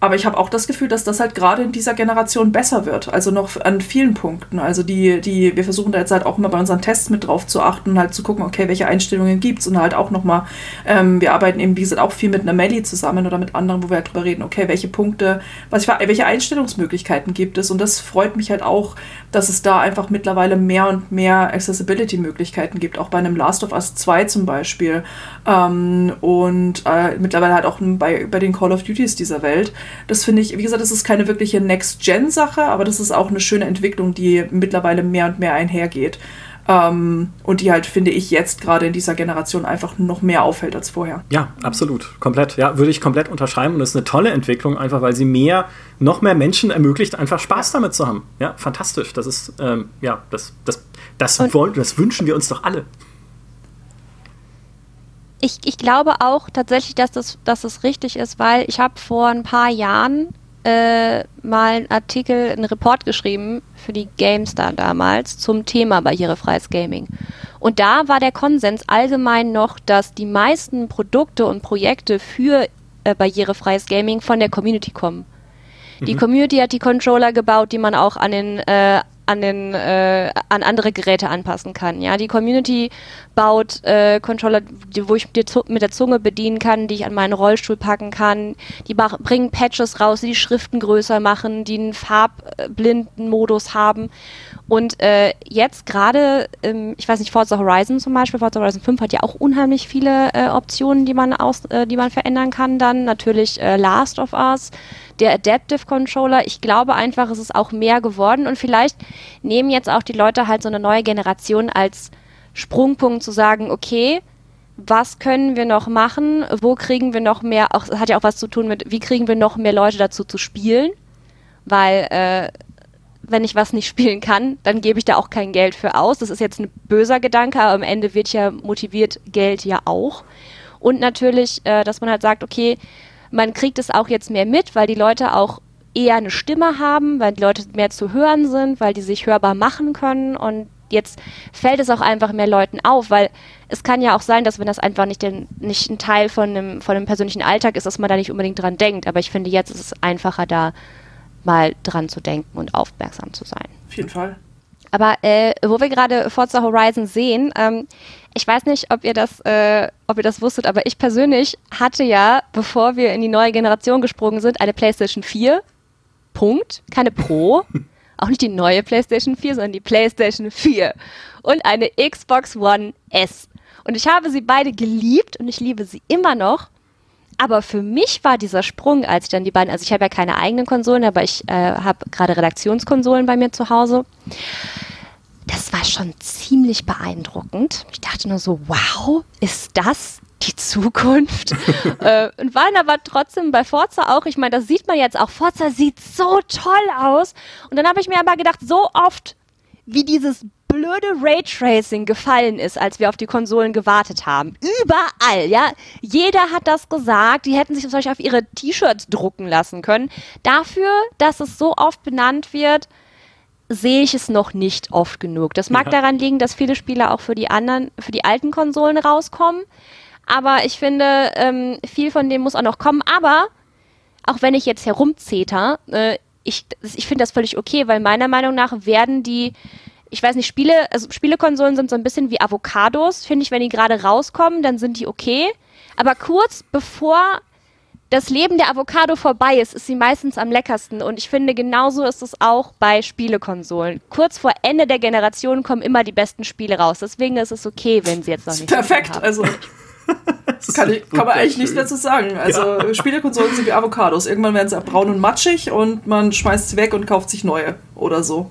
aber ich habe auch das Gefühl, dass das halt gerade in dieser Generation besser wird. Also noch an vielen Punkten. Also die, die, wir versuchen da jetzt halt auch immer bei unseren Tests mit drauf zu achten, halt zu gucken, okay, welche Einstellungen gibt es und halt auch nochmal, ähm, wir arbeiten eben, wie gesagt, auch viel mit einer Melli zusammen oder mit anderen, wo wir halt drüber reden, okay, welche Punkte, was, welche Einstellungsmöglichkeiten gibt es. Und das freut mich halt auch, dass es da einfach mittlerweile mehr und mehr Accessibility-Möglichkeiten gibt, auch bei einem Last of Us 2 zum Beispiel. Ähm, und äh, mittlerweile halt auch bei, bei den Call of Duties dieser Welt. Das finde ich, wie gesagt, das ist keine wirkliche Next-Gen-Sache, aber das ist auch eine schöne Entwicklung, die mittlerweile mehr und mehr einhergeht. Ähm, und die halt, finde ich, jetzt gerade in dieser Generation einfach noch mehr auffällt als vorher. Ja, absolut. Komplett. Ja, würde ich komplett unterschreiben. Und das ist eine tolle Entwicklung, einfach weil sie mehr, noch mehr Menschen ermöglicht, einfach Spaß damit zu haben. Ja, fantastisch. Das ist, ähm, ja, das, das, das, wollen, das wünschen wir uns doch alle ich, ich glaube auch tatsächlich, dass das, dass das richtig ist, weil ich habe vor ein paar Jahren äh, mal einen Artikel, einen Report geschrieben für die GameStar damals zum Thema barrierefreies Gaming. Und da war der Konsens allgemein noch, dass die meisten Produkte und Projekte für äh, barrierefreies Gaming von der Community kommen. Die mhm. Community hat die Controller gebaut, die man auch an den äh, an, den, äh, an andere Geräte anpassen kann. Ja, die Community baut äh, Controller, die, wo ich mit der Zunge bedienen kann, die ich an meinen Rollstuhl packen kann. Die bringen Patches raus, die die Schriften größer machen, die einen farbblinden Modus haben. Und äh, jetzt gerade, ähm, ich weiß nicht, Forza Horizon zum Beispiel, Forza Horizon 5 hat ja auch unheimlich viele äh, Optionen, die man aus, äh, die man verändern kann dann. Natürlich äh, Last of Us, der Adaptive Controller. Ich glaube einfach, es ist auch mehr geworden und vielleicht nehmen jetzt auch die Leute halt so eine neue Generation als Sprungpunkt zu sagen, okay, was können wir noch machen? Wo kriegen wir noch mehr? Auch hat ja auch was zu tun mit, wie kriegen wir noch mehr Leute dazu zu spielen? Weil äh, wenn ich was nicht spielen kann, dann gebe ich da auch kein Geld für aus. Das ist jetzt ein böser Gedanke, aber am Ende wird ja motiviert Geld ja auch. Und natürlich, äh, dass man halt sagt, okay, man kriegt es auch jetzt mehr mit, weil die Leute auch eher eine Stimme haben, weil die Leute mehr zu hören sind, weil die sich hörbar machen können und jetzt fällt es auch einfach mehr Leuten auf, weil es kann ja auch sein, dass wenn das einfach nicht, den, nicht ein Teil von einem, von einem persönlichen Alltag ist, dass man da nicht unbedingt dran denkt. Aber ich finde, jetzt ist es einfacher, da mal dran zu denken und aufmerksam zu sein. Auf jeden Fall. Aber äh, wo wir gerade Forza Horizon sehen, ähm, ich weiß nicht, ob ihr das, äh, ob ihr das wusstet, aber ich persönlich hatte ja, bevor wir in die neue Generation gesprungen sind, eine PlayStation 4. Punkt. Keine Pro. Auch nicht die neue PlayStation 4, sondern die PlayStation 4. Und eine Xbox One S. Und ich habe sie beide geliebt und ich liebe sie immer noch. Aber für mich war dieser Sprung, als ich dann die beiden, also ich habe ja keine eigenen Konsolen, aber ich äh, habe gerade Redaktionskonsolen bei mir zu Hause. Das war schon ziemlich beeindruckend. Ich dachte nur so, wow, ist das die Zukunft? äh, und waren aber trotzdem bei Forza auch, ich meine, das sieht man jetzt auch, Forza sieht so toll aus. Und dann habe ich mir aber gedacht, so oft wie dieses blöde Raytracing gefallen ist, als wir auf die Konsolen gewartet haben. Überall, ja. Jeder hat das gesagt. Die hätten sich zum Beispiel auf ihre T-Shirts drucken lassen können. Dafür, dass es so oft benannt wird, sehe ich es noch nicht oft genug. Das mag ja. daran liegen, dass viele Spiele auch für die anderen, für die alten Konsolen rauskommen. Aber ich finde, ähm, viel von dem muss auch noch kommen. Aber auch wenn ich jetzt herumzeter, äh, ich, ich finde das völlig okay, weil meiner Meinung nach werden die ich weiß nicht, Spiele, also Spielekonsolen sind so ein bisschen wie Avocados, finde ich, wenn die gerade rauskommen, dann sind die okay. Aber kurz bevor das Leben der Avocado vorbei ist, ist sie meistens am leckersten. Und ich finde, genauso ist es auch bei Spielekonsolen. Kurz vor Ende der Generation kommen immer die besten Spiele raus. Deswegen ist es okay, wenn sie jetzt noch nicht. Perfekt, haben. also. Das kann, ich, kann man eigentlich nichts mehr zu sagen. Also ja. Spielekonsolen sind wie Avocados. Irgendwann werden sie braun und matschig und man schmeißt sie weg und kauft sich neue oder so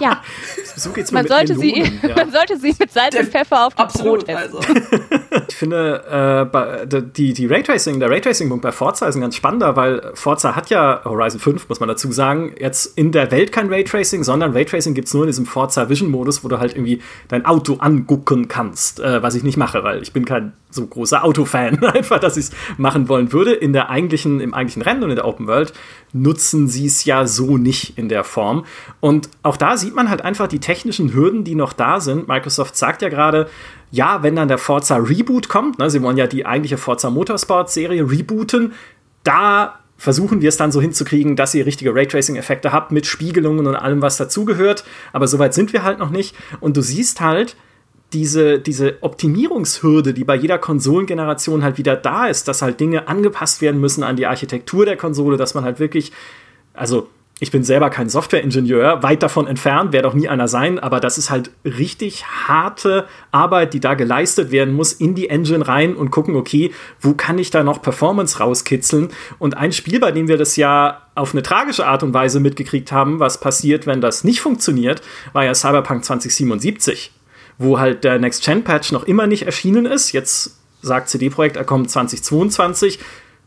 ja. So geht's man, sollte sie, ja. man sollte sie mit Salz und Pfeffer auf dem Absolut, Brot essen. Also. finde, äh, die, die Raytracing, der Raytracing-Punkt bei Forza ist ein ganz spannender, weil Forza hat ja Horizon 5, muss man dazu sagen, jetzt in der Welt kein Raytracing, sondern Raytracing gibt es nur in diesem Forza Vision-Modus, wo du halt irgendwie dein Auto angucken kannst, äh, was ich nicht mache, weil ich bin kein so großer Autofan, einfach, dass ich es machen wollen würde. In der eigentlichen, im eigentlichen Rennen und in der Open World nutzen sie es ja so nicht in der Form. Und auch da sieht man halt einfach die technischen Hürden, die noch da sind. Microsoft sagt ja gerade, ja, wenn dann der Forza Reboot kommt, ne, sie wollen ja die eigentliche Forza Motorsport-Serie rebooten, da versuchen wir es dann so hinzukriegen, dass ihr richtige Raytracing-Effekte habt mit Spiegelungen und allem, was dazugehört. Aber soweit sind wir halt noch nicht. Und du siehst halt, diese, diese Optimierungshürde, die bei jeder Konsolengeneration halt wieder da ist, dass halt Dinge angepasst werden müssen an die Architektur der Konsole, dass man halt wirklich, also ich bin selber kein Softwareingenieur, weit davon entfernt, werde auch nie einer sein, aber das ist halt richtig harte Arbeit, die da geleistet werden muss, in die Engine rein und gucken, okay, wo kann ich da noch Performance rauskitzeln? Und ein Spiel, bei dem wir das ja auf eine tragische Art und Weise mitgekriegt haben, was passiert, wenn das nicht funktioniert, war ja Cyberpunk 2077 wo halt der Next-Gen-Patch noch immer nicht erschienen ist. Jetzt sagt CD Projekt, er kommt 2022.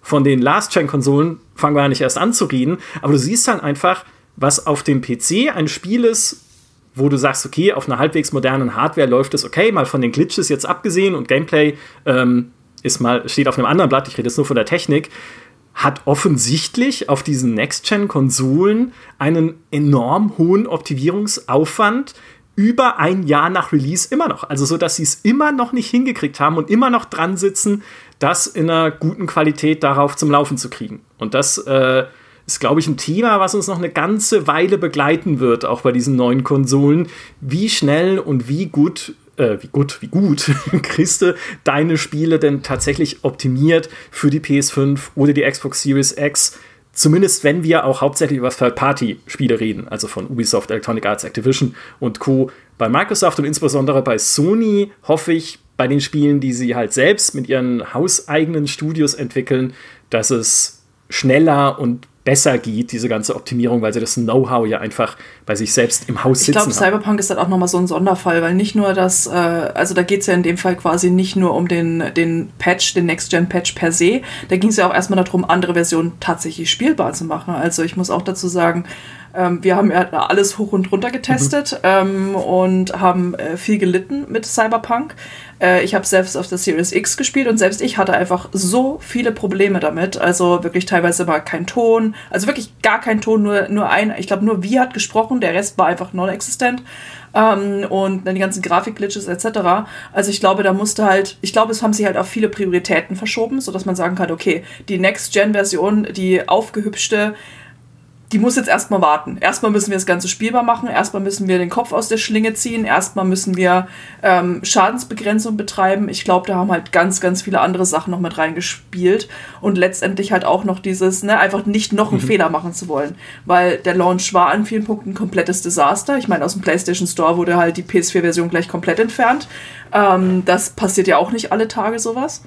Von den Last-Gen-Konsolen fangen wir ja nicht erst an zu reden. Aber du siehst dann einfach, was auf dem PC ein Spiel ist, wo du sagst, okay, auf einer halbwegs modernen Hardware läuft es okay, mal von den Glitches jetzt abgesehen und Gameplay ähm, ist mal, steht auf einem anderen Blatt, ich rede jetzt nur von der Technik, hat offensichtlich auf diesen Next-Gen-Konsolen einen enorm hohen Optimierungsaufwand, über ein Jahr nach Release immer noch. Also so, dass sie es immer noch nicht hingekriegt haben und immer noch dran sitzen, das in einer guten Qualität darauf zum Laufen zu kriegen. Und das äh, ist, glaube ich, ein Thema, was uns noch eine ganze Weile begleiten wird, auch bei diesen neuen Konsolen. Wie schnell und wie gut äh, wie gut, wie gut kriegst du deine Spiele denn tatsächlich optimiert für die PS5 oder die Xbox Series X? Zumindest wenn wir auch hauptsächlich über Third-Party-Spiele reden, also von Ubisoft, Electronic Arts, Activision und Co. Bei Microsoft und insbesondere bei Sony hoffe ich bei den Spielen, die sie halt selbst mit ihren hauseigenen Studios entwickeln, dass es schneller und besser geht, diese ganze Optimierung, weil sie das Know-how ja einfach bei sich selbst im Haus sitzen Ich glaube, Cyberpunk ist dann auch nochmal so ein Sonderfall, weil nicht nur das, äh, also da geht es ja in dem Fall quasi nicht nur um den, den Patch, den Next-Gen-Patch per se, da ging es ja auch erstmal darum, andere Versionen tatsächlich spielbar zu machen. Also ich muss auch dazu sagen, ähm, wir haben ja alles hoch und runter getestet mhm. ähm, und haben äh, viel gelitten mit Cyberpunk. Äh, ich habe selbst auf der Series X gespielt und selbst ich hatte einfach so viele Probleme damit. Also wirklich teilweise war kein Ton, also wirklich gar kein Ton, nur, nur ein, ich glaube nur wie hat gesprochen, der Rest war einfach non-existent. Ähm, und dann die ganzen Grafikglitches etc. Also ich glaube, da musste halt, ich glaube, es haben sich halt auf viele Prioritäten verschoben, sodass man sagen kann, okay, die Next-Gen-Version, die aufgehübschte, die muss jetzt erstmal warten. Erstmal müssen wir das Ganze spielbar machen, erstmal müssen wir den Kopf aus der Schlinge ziehen, erstmal müssen wir ähm, Schadensbegrenzung betreiben. Ich glaube, da haben halt ganz, ganz viele andere Sachen noch mit reingespielt und letztendlich halt auch noch dieses, ne, einfach nicht noch einen mhm. Fehler machen zu wollen, weil der Launch war an vielen Punkten ein komplettes Desaster. Ich meine, aus dem PlayStation Store wurde halt die PS4-Version gleich komplett entfernt. Ähm, das passiert ja auch nicht alle Tage sowas.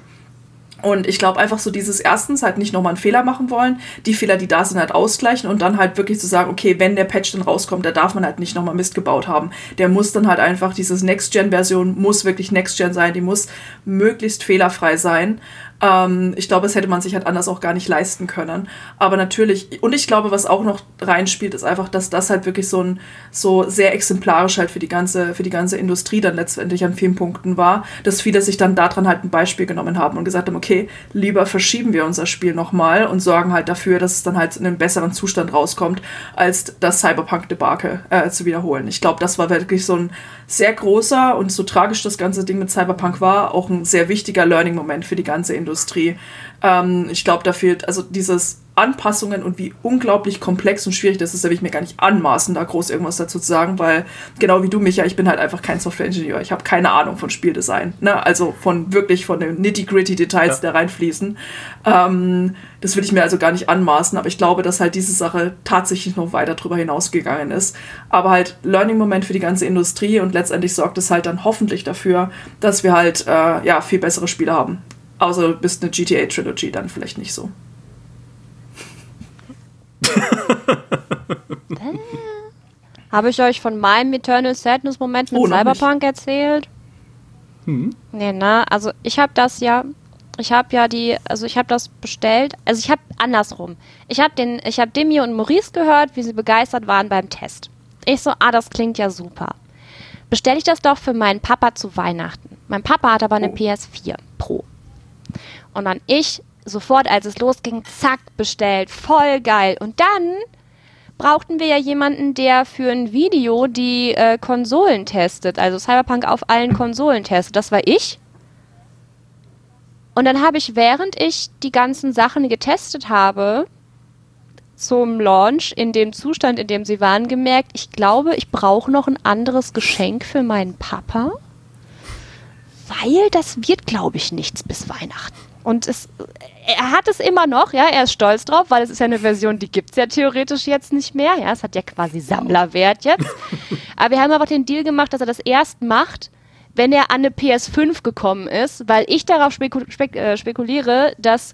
Und ich glaube einfach so dieses erstens halt nicht nochmal einen Fehler machen wollen, die Fehler, die da sind, halt ausgleichen und dann halt wirklich zu sagen, okay, wenn der Patch dann rauskommt, da darf man halt nicht nochmal Mist gebaut haben. Der muss dann halt einfach, dieses Next-Gen-Version muss wirklich Next-Gen sein, die muss möglichst fehlerfrei sein. Ähm, ich glaube, das hätte man sich halt anders auch gar nicht leisten können. Aber natürlich, und ich glaube, was auch noch reinspielt, ist einfach, dass das halt wirklich so ein so sehr exemplarisch halt für die ganze, für die ganze Industrie dann letztendlich an vielen Punkten war, dass viele sich dann daran halt ein Beispiel genommen haben und gesagt haben, okay, lieber verschieben wir unser Spiel nochmal und sorgen halt dafür, dass es dann halt in einem besseren Zustand rauskommt, als das Cyberpunk-Debakel äh, zu wiederholen. Ich glaube, das war wirklich so ein sehr großer und so tragisch das ganze Ding mit Cyberpunk war, auch ein sehr wichtiger Learning-Moment für die ganze Industrie. Ähm, ich glaube, da fehlt also dieses Anpassungen und wie unglaublich komplex und schwierig das ist, da will ich mir gar nicht anmaßen, da groß irgendwas dazu zu sagen, weil genau wie du, Micha, ich bin halt einfach kein Software-Ingenieur. Ich habe keine Ahnung von Spieldesign. Ne? Also von wirklich von den nitty-gritty Details, ja. die da reinfließen. Ähm, das will ich mir also gar nicht anmaßen, aber ich glaube, dass halt diese Sache tatsächlich noch weiter drüber hinausgegangen ist. Aber halt Learning-Moment für die ganze Industrie und letztendlich sorgt es halt dann hoffentlich dafür, dass wir halt äh, ja, viel bessere Spiele haben. Außer du bist eine GTA-Trilogy, dann vielleicht nicht so. Habe ich euch von meinem Eternal Sadness Moment mit oh, Cyberpunk nicht. erzählt? Hm. Nee, ne? Also ich habe das ja, ich habe ja die, also ich habe das bestellt, also ich habe andersrum. Ich habe den, ich habe Demi und Maurice gehört, wie sie begeistert waren beim Test. Ich so, ah, das klingt ja super. Bestelle ich das doch für meinen Papa zu Weihnachten. Mein Papa hat aber eine oh. PS4 Pro. Und dann ich sofort, als es losging, zack, bestellt. Voll geil. Und dann brauchten wir ja jemanden, der für ein Video die äh, Konsolen testet, also Cyberpunk auf allen Konsolen testet. Das war ich. Und dann habe ich, während ich die ganzen Sachen getestet habe, zum Launch in dem Zustand, in dem sie waren, gemerkt, ich glaube, ich brauche noch ein anderes Geschenk für meinen Papa, weil das wird, glaube ich, nichts bis Weihnachten. Und es, er hat es immer noch, ja, er ist stolz drauf, weil es ist ja eine Version, die gibt es ja theoretisch jetzt nicht mehr. Ja, es hat ja quasi Sammlerwert jetzt. Aber wir haben aber den Deal gemacht, dass er das erst macht, wenn er an eine PS5 gekommen ist, weil ich darauf spekul spek äh, spekuliere, dass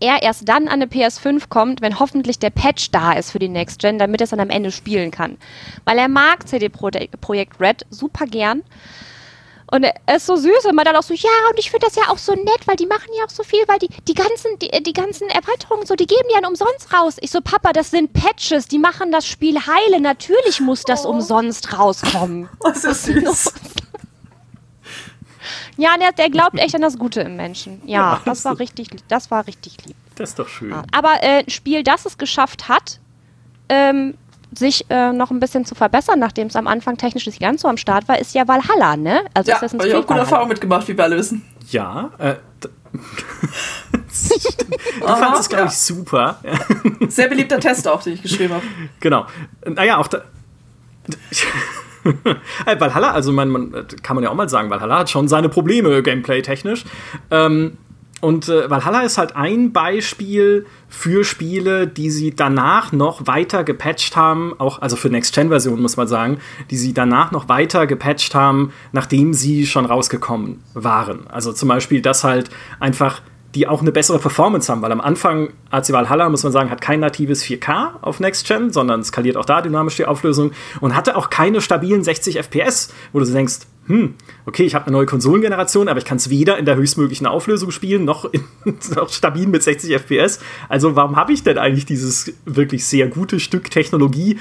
er erst dann an eine PS5 kommt, wenn hoffentlich der Patch da ist für die Next Gen, damit er es dann am Ende spielen kann. Weil er mag CD Projekt Red super gern. Und er ist so süß und man dann auch so, ja, und ich finde das ja auch so nett, weil die machen ja auch so viel, weil die, die ganzen, die, die ganzen Erweiterungen so, die geben die ja umsonst raus. Ich so, Papa, das sind Patches, die machen das Spiel heile. Natürlich muss das oh. umsonst rauskommen. Oh, ist das süß. ja, der, der, glaubt echt an das Gute im Menschen. Ja, ja das war richtig, das war richtig lieb. Das ist doch schön. Aber äh, ein Spiel, das es geschafft hat, ähm, sich äh, noch ein bisschen zu verbessern, nachdem es am Anfang technisch nicht ganz so am Start war, ist ja Valhalla, ne? Also ja, habe ich auch gute Erfahrungen mitgemacht, wie wir alle wissen. Ja, äh, du fandest es, glaube ich, super. Sehr beliebter Test auch, den ich geschrieben habe. Genau. Naja, auch da. Valhalla, also man, man, kann man ja auch mal sagen, Valhalla hat schon seine Probleme gameplay-technisch. Ähm, und äh, Valhalla ist halt ein Beispiel für Spiele, die sie danach noch weiter gepatcht haben, auch also für Next-Gen-Version muss man sagen, die sie danach noch weiter gepatcht haben, nachdem sie schon rausgekommen waren. Also zum Beispiel, dass halt einfach die auch eine bessere Performance haben, weil am Anfang AC Valhalla, muss man sagen, hat kein natives 4K auf Next Gen, sondern skaliert auch da dynamisch die Auflösung und hatte auch keine stabilen 60 FPS, wo du denkst, hm, okay, ich habe eine neue Konsolengeneration, aber ich kann es weder in der höchstmöglichen Auflösung spielen, noch, in, noch stabil mit 60 FPS. Also warum habe ich denn eigentlich dieses wirklich sehr gute Stück Technologie,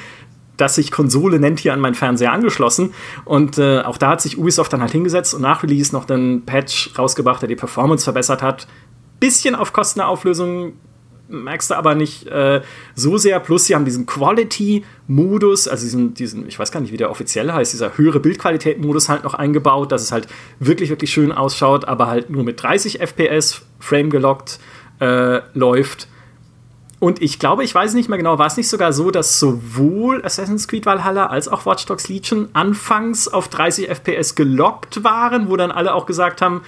das sich Konsole nennt, hier an meinen Fernseher angeschlossen. Und äh, auch da hat sich Ubisoft dann halt hingesetzt und nach Release noch den Patch rausgebracht, der die Performance verbessert hat. Bisschen auf Kosten der Auflösung merkst du aber nicht äh, so sehr. Plus, sie haben diesen Quality-Modus, also diesen, diesen, ich weiß gar nicht, wie der offiziell heißt, dieser höhere Bildqualität-Modus halt noch eingebaut, dass es halt wirklich, wirklich schön ausschaut, aber halt nur mit 30 FPS Frame gelockt äh, läuft. Und ich glaube, ich weiß nicht mehr genau, war es nicht sogar so, dass sowohl Assassin's Creed Valhalla als auch Watch Dogs Legion anfangs auf 30 FPS gelockt waren, wo dann alle auch gesagt haben,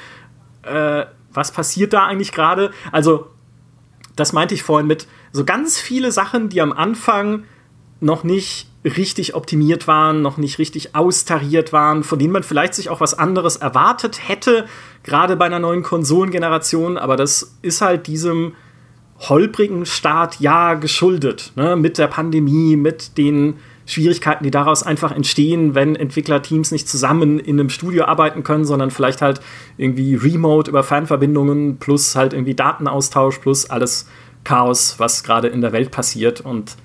äh, was passiert da eigentlich gerade? Also das meinte ich vorhin mit so ganz viele Sachen, die am Anfang noch nicht richtig optimiert waren, noch nicht richtig austariert waren, von denen man vielleicht sich auch was anderes erwartet hätte, gerade bei einer neuen Konsolengeneration. Aber das ist halt diesem holprigen Start ja geschuldet, ne? mit der Pandemie, mit den Schwierigkeiten, die daraus einfach entstehen, wenn Entwicklerteams nicht zusammen in einem Studio arbeiten können, sondern vielleicht halt irgendwie remote über Fernverbindungen plus halt irgendwie Datenaustausch plus alles Chaos, was gerade in der Welt passiert. Und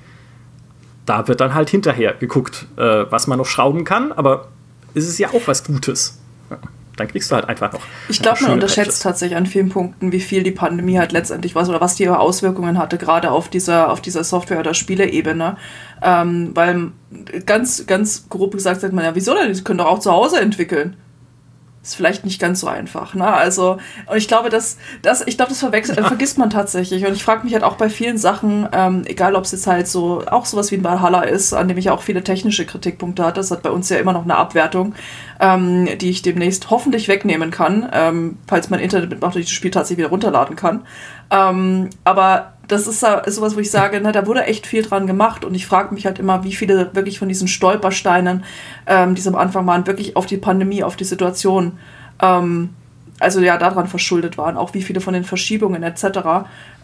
da wird dann halt hinterher geguckt, äh, was man noch schrauben kann, aber es ist ja auch was Gutes. Dann kriegst du halt einfach noch. Ich glaube, man unterschätzt Patches. tatsächlich an vielen Punkten, wie viel die Pandemie halt letztendlich war oder was die Auswirkungen hatte, gerade auf dieser, auf dieser Software- oder Spieleebene. Ähm, weil ganz, ganz grob gesagt sagt man ja, wieso denn? Die können doch auch zu Hause entwickeln ist vielleicht nicht ganz so einfach. Ne? Also, und ich glaube, das, das, ich glaube, das verwechselt, ja. vergisst man tatsächlich. Und ich frage mich halt auch bei vielen Sachen, ähm, egal ob es jetzt halt so auch sowas wie ein Valhalla ist, an dem ich auch viele technische Kritikpunkte hatte. Das hat bei uns ja immer noch eine Abwertung, ähm, die ich demnächst hoffentlich wegnehmen kann, ähm, falls mein Internet mitmacht und ich das Spiel tatsächlich wieder runterladen kann. Ähm, aber das ist, sowas, wo ich sage, na, da wurde echt viel dran gemacht und ich frage mich halt immer, wie viele wirklich von diesen Stolpersteinen, ähm, die es am Anfang waren, wirklich auf die Pandemie, auf die Situation ähm, also ja, daran verschuldet waren, auch wie viele von den Verschiebungen etc.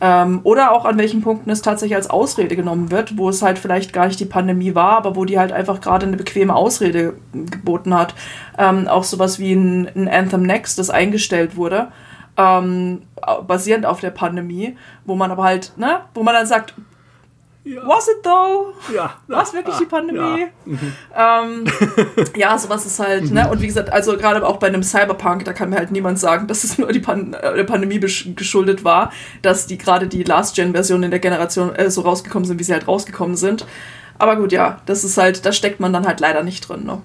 Ähm, oder auch an welchen Punkten es tatsächlich als Ausrede genommen wird, wo es halt vielleicht gar nicht die Pandemie war, aber wo die halt einfach gerade eine bequeme Ausrede geboten hat. Ähm, auch sowas wie ein, ein, Anthem Next, das eingestellt wurde, ähm, basierend auf der Pandemie, wo man aber halt, ne, wo man dann sagt, ja. Was it though? Ja. War es wirklich die Pandemie? Ja, mhm. ähm, ja sowas ist halt, ne? Und wie gesagt, also gerade auch bei einem Cyberpunk, da kann mir halt niemand sagen, dass es nur die Pan äh, der Pandemie geschuldet war, dass die gerade die Last-Gen-Versionen in der Generation äh, so rausgekommen sind, wie sie halt rausgekommen sind. Aber gut, ja, das ist halt, da steckt man dann halt leider nicht drin, ne?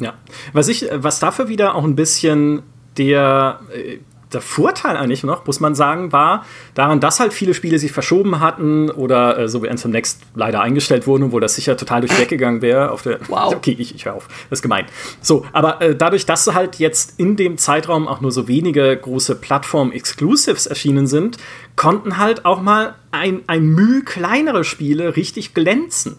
Ja. Was ich, was dafür wieder auch ein bisschen der, äh, der Vorteil eigentlich noch, muss man sagen, war daran, dass halt viele Spiele sich verschoben hatten oder äh, so wie Anthem Next leider eingestellt wurden, obwohl das sicher total durch die Decke gegangen wäre. Auf der wow. Okay, ich, ich höre auf. Das ist gemein. So, aber äh, dadurch, dass halt jetzt in dem Zeitraum auch nur so wenige große Plattform-Exclusives erschienen sind, konnten halt auch mal ein, ein Mühe kleinere Spiele richtig glänzen.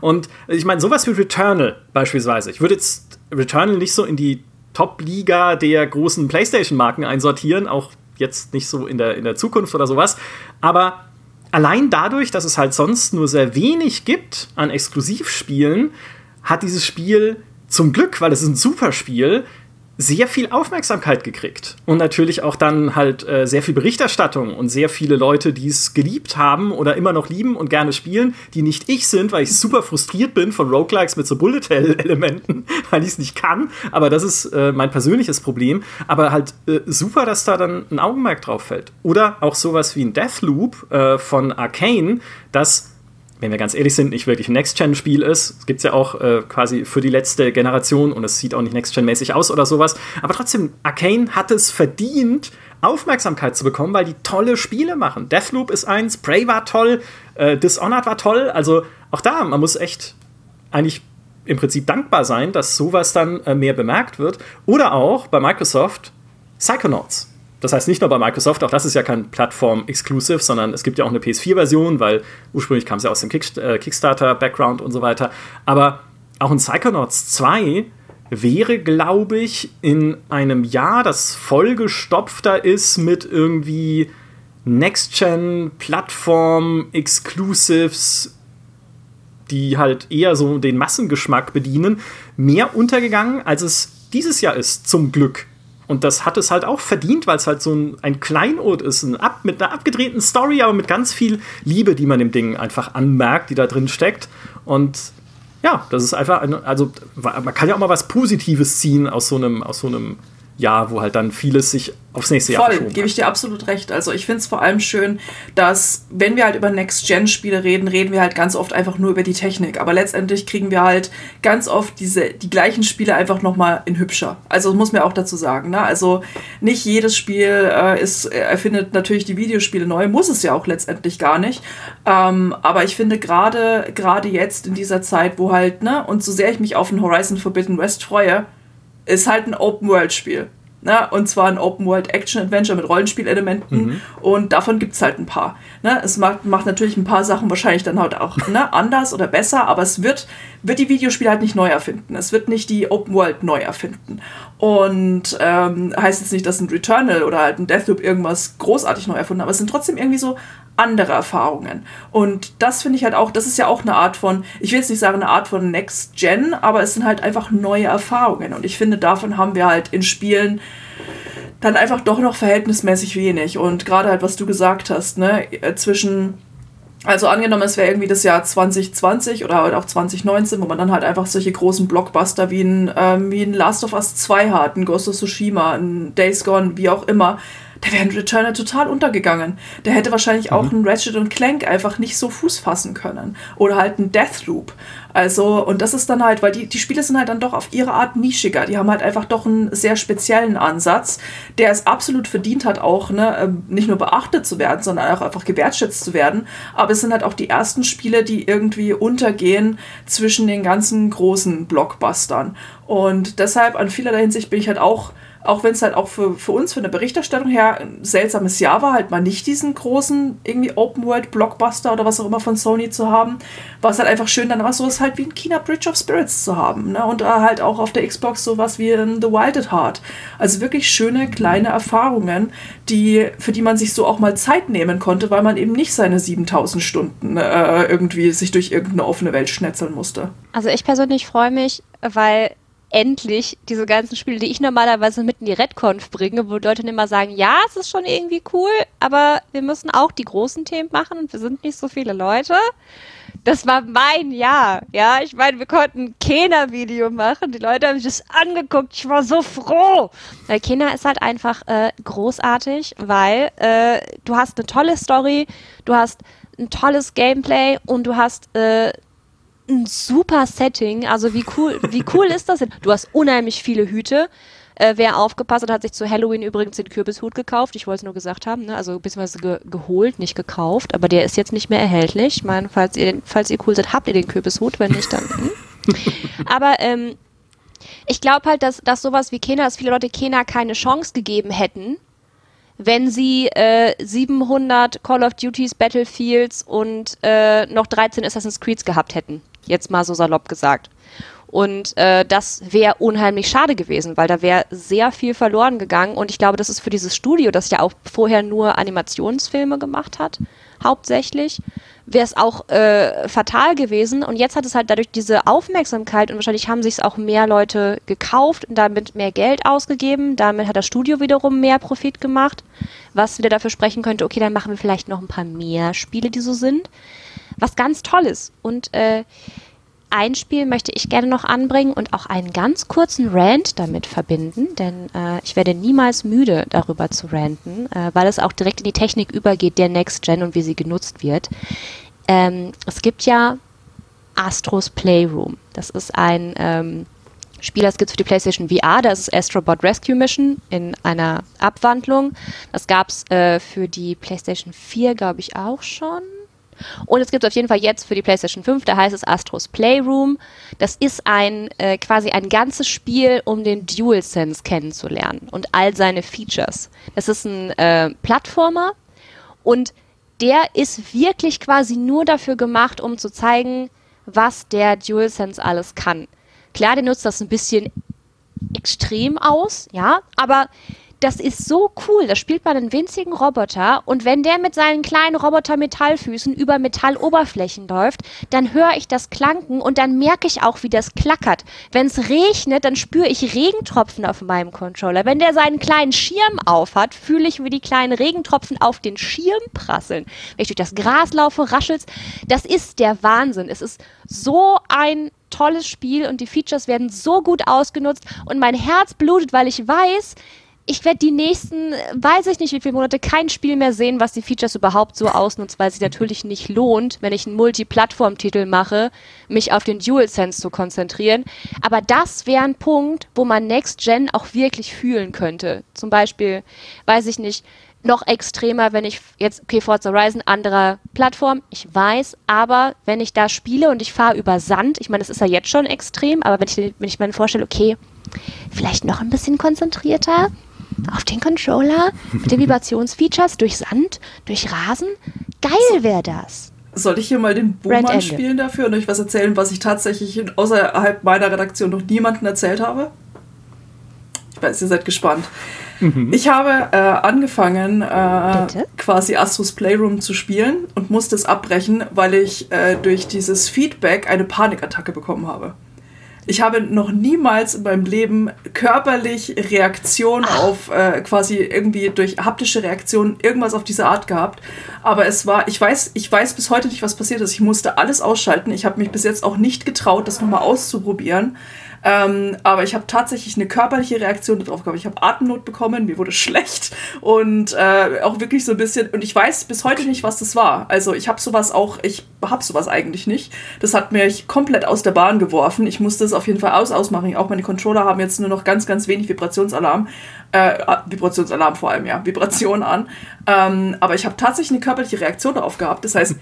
Und ich meine, sowas wie Returnal beispielsweise. Ich würde jetzt Returnal nicht so in die Top-Liga der großen PlayStation-Marken einsortieren, auch jetzt nicht so in der, in der Zukunft oder sowas. Aber allein dadurch, dass es halt sonst nur sehr wenig gibt an Exklusivspielen, hat dieses Spiel zum Glück, weil es ist ein super Spiel, sehr viel Aufmerksamkeit gekriegt. Und natürlich auch dann halt äh, sehr viel Berichterstattung und sehr viele Leute, die es geliebt haben oder immer noch lieben und gerne spielen, die nicht ich sind, weil ich super frustriert bin von Roguelikes mit so Bullet Hell-Elementen, weil ich es nicht kann. Aber das ist äh, mein persönliches Problem. Aber halt äh, super, dass da dann ein Augenmerk drauf fällt. Oder auch sowas wie ein Deathloop äh, von Arcane, das wenn wir ganz ehrlich sind, nicht wirklich ein Next-Gen-Spiel ist. Es gibt es ja auch äh, quasi für die letzte Generation und es sieht auch nicht Next-Gen-mäßig aus oder sowas. Aber trotzdem, Arcane hat es verdient, Aufmerksamkeit zu bekommen, weil die tolle Spiele machen. Deathloop ist eins, Prey war toll, äh, Dishonored war toll. Also auch da, man muss echt eigentlich im Prinzip dankbar sein, dass sowas dann äh, mehr bemerkt wird. Oder auch bei Microsoft Psychonauts. Das heißt nicht nur bei Microsoft, auch das ist ja kein Plattform-Exclusive, sondern es gibt ja auch eine PS4-Version, weil ursprünglich kam es ja aus dem äh, Kickstarter-Background und so weiter. Aber auch ein Psychonauts 2 wäre, glaube ich, in einem Jahr, das vollgestopfter ist mit irgendwie Next-Gen-Plattform-Exclusives, die halt eher so den Massengeschmack bedienen, mehr untergegangen, als es dieses Jahr ist, zum Glück. Und das hat es halt auch verdient, weil es halt so ein, ein Kleinod ist, ein ab, mit einer abgedrehten Story, aber mit ganz viel Liebe, die man dem Ding einfach anmerkt, die da drin steckt. Und ja, das ist einfach, eine, also man kann ja auch mal was Positives ziehen aus so einem, aus so einem Jahr, wo halt dann vieles sich aufs nächste Jahr Voll, gebe ich dir absolut recht. Also ich finde es vor allem schön, dass wenn wir halt über Next-Gen-Spiele reden, reden wir halt ganz oft einfach nur über die Technik. Aber letztendlich kriegen wir halt ganz oft diese, die gleichen Spiele einfach nochmal in hübscher. Also muss man auch dazu sagen. Ne? Also nicht jedes Spiel äh, ist, erfindet natürlich die Videospiele neu, muss es ja auch letztendlich gar nicht. Ähm, aber ich finde gerade gerade jetzt in dieser Zeit, wo halt, ne, und so sehr ich mich auf ein Horizon Forbidden West freue, ist halt ein Open-World-Spiel. Ne? Und zwar ein Open-World-Action-Adventure mit Rollenspielelementen. Mhm. Und davon gibt es halt ein paar. Ne? Es macht, macht natürlich ein paar Sachen wahrscheinlich dann halt auch ne, anders oder besser, aber es wird, wird die Videospiele halt nicht neu erfinden. Es wird nicht die Open-World neu erfinden. Und ähm, heißt jetzt nicht, dass ein Returnal oder halt ein Deathloop irgendwas großartig neu erfunden, aber es sind trotzdem irgendwie so andere Erfahrungen. Und das finde ich halt auch, das ist ja auch eine Art von, ich will jetzt nicht sagen eine Art von Next Gen, aber es sind halt einfach neue Erfahrungen. Und ich finde, davon haben wir halt in Spielen dann einfach doch noch verhältnismäßig wenig. Und gerade halt, was du gesagt hast, ne, äh, zwischen also angenommen, es wäre irgendwie das Jahr 2020 oder halt auch 2019, wo man dann halt einfach solche großen Blockbuster wie ein, ähm, wie ein Last of Us 2 hat, ein Ghost of Tsushima, ein Days Gone, wie auch immer der wäre ein Returner total untergegangen. Der hätte wahrscheinlich mhm. auch ein Ratchet und Clank einfach nicht so Fuß fassen können. Oder halt ein Deathloop. Also, und das ist dann halt, weil die, die Spiele sind halt dann doch auf ihre Art nischiger. Die haben halt einfach doch einen sehr speziellen Ansatz, der es absolut verdient hat, auch ne, ähm, nicht nur beachtet zu werden, sondern auch einfach gewertschätzt zu werden. Aber es sind halt auch die ersten Spiele, die irgendwie untergehen zwischen den ganzen großen Blockbustern. Und deshalb, an vielerlei Hinsicht bin ich halt auch auch wenn es halt auch für, für uns, für eine Berichterstattung her ein seltsames Jahr war, halt mal nicht diesen großen irgendwie Open-World-Blockbuster oder was auch immer von Sony zu haben, war es halt einfach schön, dann was sowas halt wie ein China Bridge of Spirits zu haben. Ne? Und da halt auch auf der Xbox sowas wie ein The Wild at Heart. Also wirklich schöne kleine Erfahrungen, die, für die man sich so auch mal Zeit nehmen konnte, weil man eben nicht seine 7000 Stunden äh, irgendwie sich durch irgendeine offene Welt schnetzeln musste. Also ich persönlich freue mich, weil endlich diese ganzen Spiele, die ich normalerweise mit in die Redconf bringe, wo Leute immer sagen, ja, es ist schon irgendwie cool, aber wir müssen auch die großen Themen machen und wir sind nicht so viele Leute. Das war mein Jahr, ja. Ich meine, wir konnten ein Kena-Video machen. Die Leute haben sich das angeguckt. Ich war so froh. Weil Kena ist halt einfach äh, großartig, weil äh, du hast eine tolle Story, du hast ein tolles Gameplay und du hast äh, ein super Setting. Also wie cool, wie cool ist das denn? Du hast unheimlich viele Hüte. Äh, wer aufgepasst hat, hat sich zu Halloween übrigens den Kürbishut gekauft. Ich wollte es nur gesagt haben, ne? also beziehungsweise ge geholt, nicht gekauft. Aber der ist jetzt nicht mehr erhältlich. Ich meine, falls ihr, falls ihr cool seid, habt ihr den Kürbishut. Wenn nicht, dann. Hm. aber ähm, ich glaube halt, dass, dass sowas wie Kena, dass viele Leute Kena keine Chance gegeben hätten, wenn sie äh, 700 Call of Duties, Battlefields und äh, noch 13 Assassin's Creeds gehabt hätten. Jetzt mal so salopp gesagt. Und äh, das wäre unheimlich schade gewesen, weil da wäre sehr viel verloren gegangen. Und ich glaube, das ist für dieses Studio, das ja auch vorher nur Animationsfilme gemacht hat, hauptsächlich, wäre es auch äh, fatal gewesen. Und jetzt hat es halt dadurch diese Aufmerksamkeit und wahrscheinlich haben sich es auch mehr Leute gekauft und damit mehr Geld ausgegeben. Damit hat das Studio wiederum mehr Profit gemacht, was wieder dafür sprechen könnte, okay, dann machen wir vielleicht noch ein paar mehr Spiele, die so sind. Was ganz toll ist. Und äh, ein Spiel möchte ich gerne noch anbringen und auch einen ganz kurzen Rant damit verbinden, denn äh, ich werde niemals müde, darüber zu ranten, äh, weil es auch direkt in die Technik übergeht, der Next Gen und wie sie genutzt wird. Ähm, es gibt ja Astros Playroom. Das ist ein ähm, Spiel, das gibt es für die PlayStation VR. Das ist Astrobot Rescue Mission in einer Abwandlung. Das gab es äh, für die PlayStation 4, glaube ich, auch schon. Und es gibt auf jeden Fall jetzt für die PlayStation 5, da heißt es Astros Playroom. Das ist ein äh, quasi ein ganzes Spiel, um den DualSense kennenzulernen und all seine Features. Das ist ein äh, Plattformer und der ist wirklich quasi nur dafür gemacht, um zu zeigen, was der DualSense alles kann. Klar, der nutzt das ein bisschen extrem aus, ja, aber das ist so cool. Das spielt man einen winzigen Roboter und wenn der mit seinen kleinen Roboter-Metallfüßen über Metalloberflächen läuft, dann höre ich das Klanken und dann merke ich auch, wie das klackert. Wenn es regnet, dann spüre ich Regentropfen auf meinem Controller. Wenn der seinen kleinen Schirm aufhat, fühle ich, wie die kleinen Regentropfen auf den Schirm prasseln. Wenn ich durch das Gras laufe, raschelt's. Das ist der Wahnsinn. Es ist so ein tolles Spiel und die Features werden so gut ausgenutzt und mein Herz blutet, weil ich weiß, ich werde die nächsten, weiß ich nicht wie viele Monate, kein Spiel mehr sehen, was die Features überhaupt so ausnutzt, weil sich natürlich nicht lohnt, wenn ich einen Multiplattform-Titel mache, mich auf den DualSense zu konzentrieren. Aber das wäre ein Punkt, wo man Next Gen auch wirklich fühlen könnte. Zum Beispiel, weiß ich nicht, noch extremer, wenn ich jetzt, okay, Forza Horizon, anderer Plattform, ich weiß, aber wenn ich da spiele und ich fahre über Sand, ich meine, das ist ja jetzt schon extrem, aber wenn ich, wenn ich mir vorstelle, okay, vielleicht noch ein bisschen konzentrierter, auf den Controller mit den Vibrationsfeatures durch Sand, durch Rasen. Geil wäre das. Soll ich hier mal den Boomer spielen dafür und euch was erzählen, was ich tatsächlich außerhalb meiner Redaktion noch niemandem erzählt habe? Ich weiß, ihr seid gespannt. Mhm. Ich habe äh, angefangen, äh, quasi Astros Playroom zu spielen und musste es abbrechen, weil ich äh, durch dieses Feedback eine Panikattacke bekommen habe. Ich habe noch niemals in meinem Leben körperlich Reaktion Ach. auf äh, quasi irgendwie durch haptische Reaktionen irgendwas auf diese Art gehabt. Aber es war, ich weiß, ich weiß bis heute nicht, was passiert ist. Ich musste alles ausschalten. Ich habe mich bis jetzt auch nicht getraut, das nochmal auszuprobieren. Ähm, aber ich habe tatsächlich eine körperliche Reaktion darauf gehabt. Ich habe Atemnot bekommen, mir wurde schlecht und äh, auch wirklich so ein bisschen. Und ich weiß bis heute nicht, was das war. Also ich habe sowas auch, ich habe sowas eigentlich nicht. Das hat mich komplett aus der Bahn geworfen. Ich musste es auf jeden Fall aus ausmachen. Auch meine Controller haben jetzt nur noch ganz, ganz wenig Vibrationsalarm. Äh, Vibrationsalarm vor allem, ja, Vibration an. Ähm, aber ich habe tatsächlich eine körperliche Reaktion darauf gehabt. Das heißt,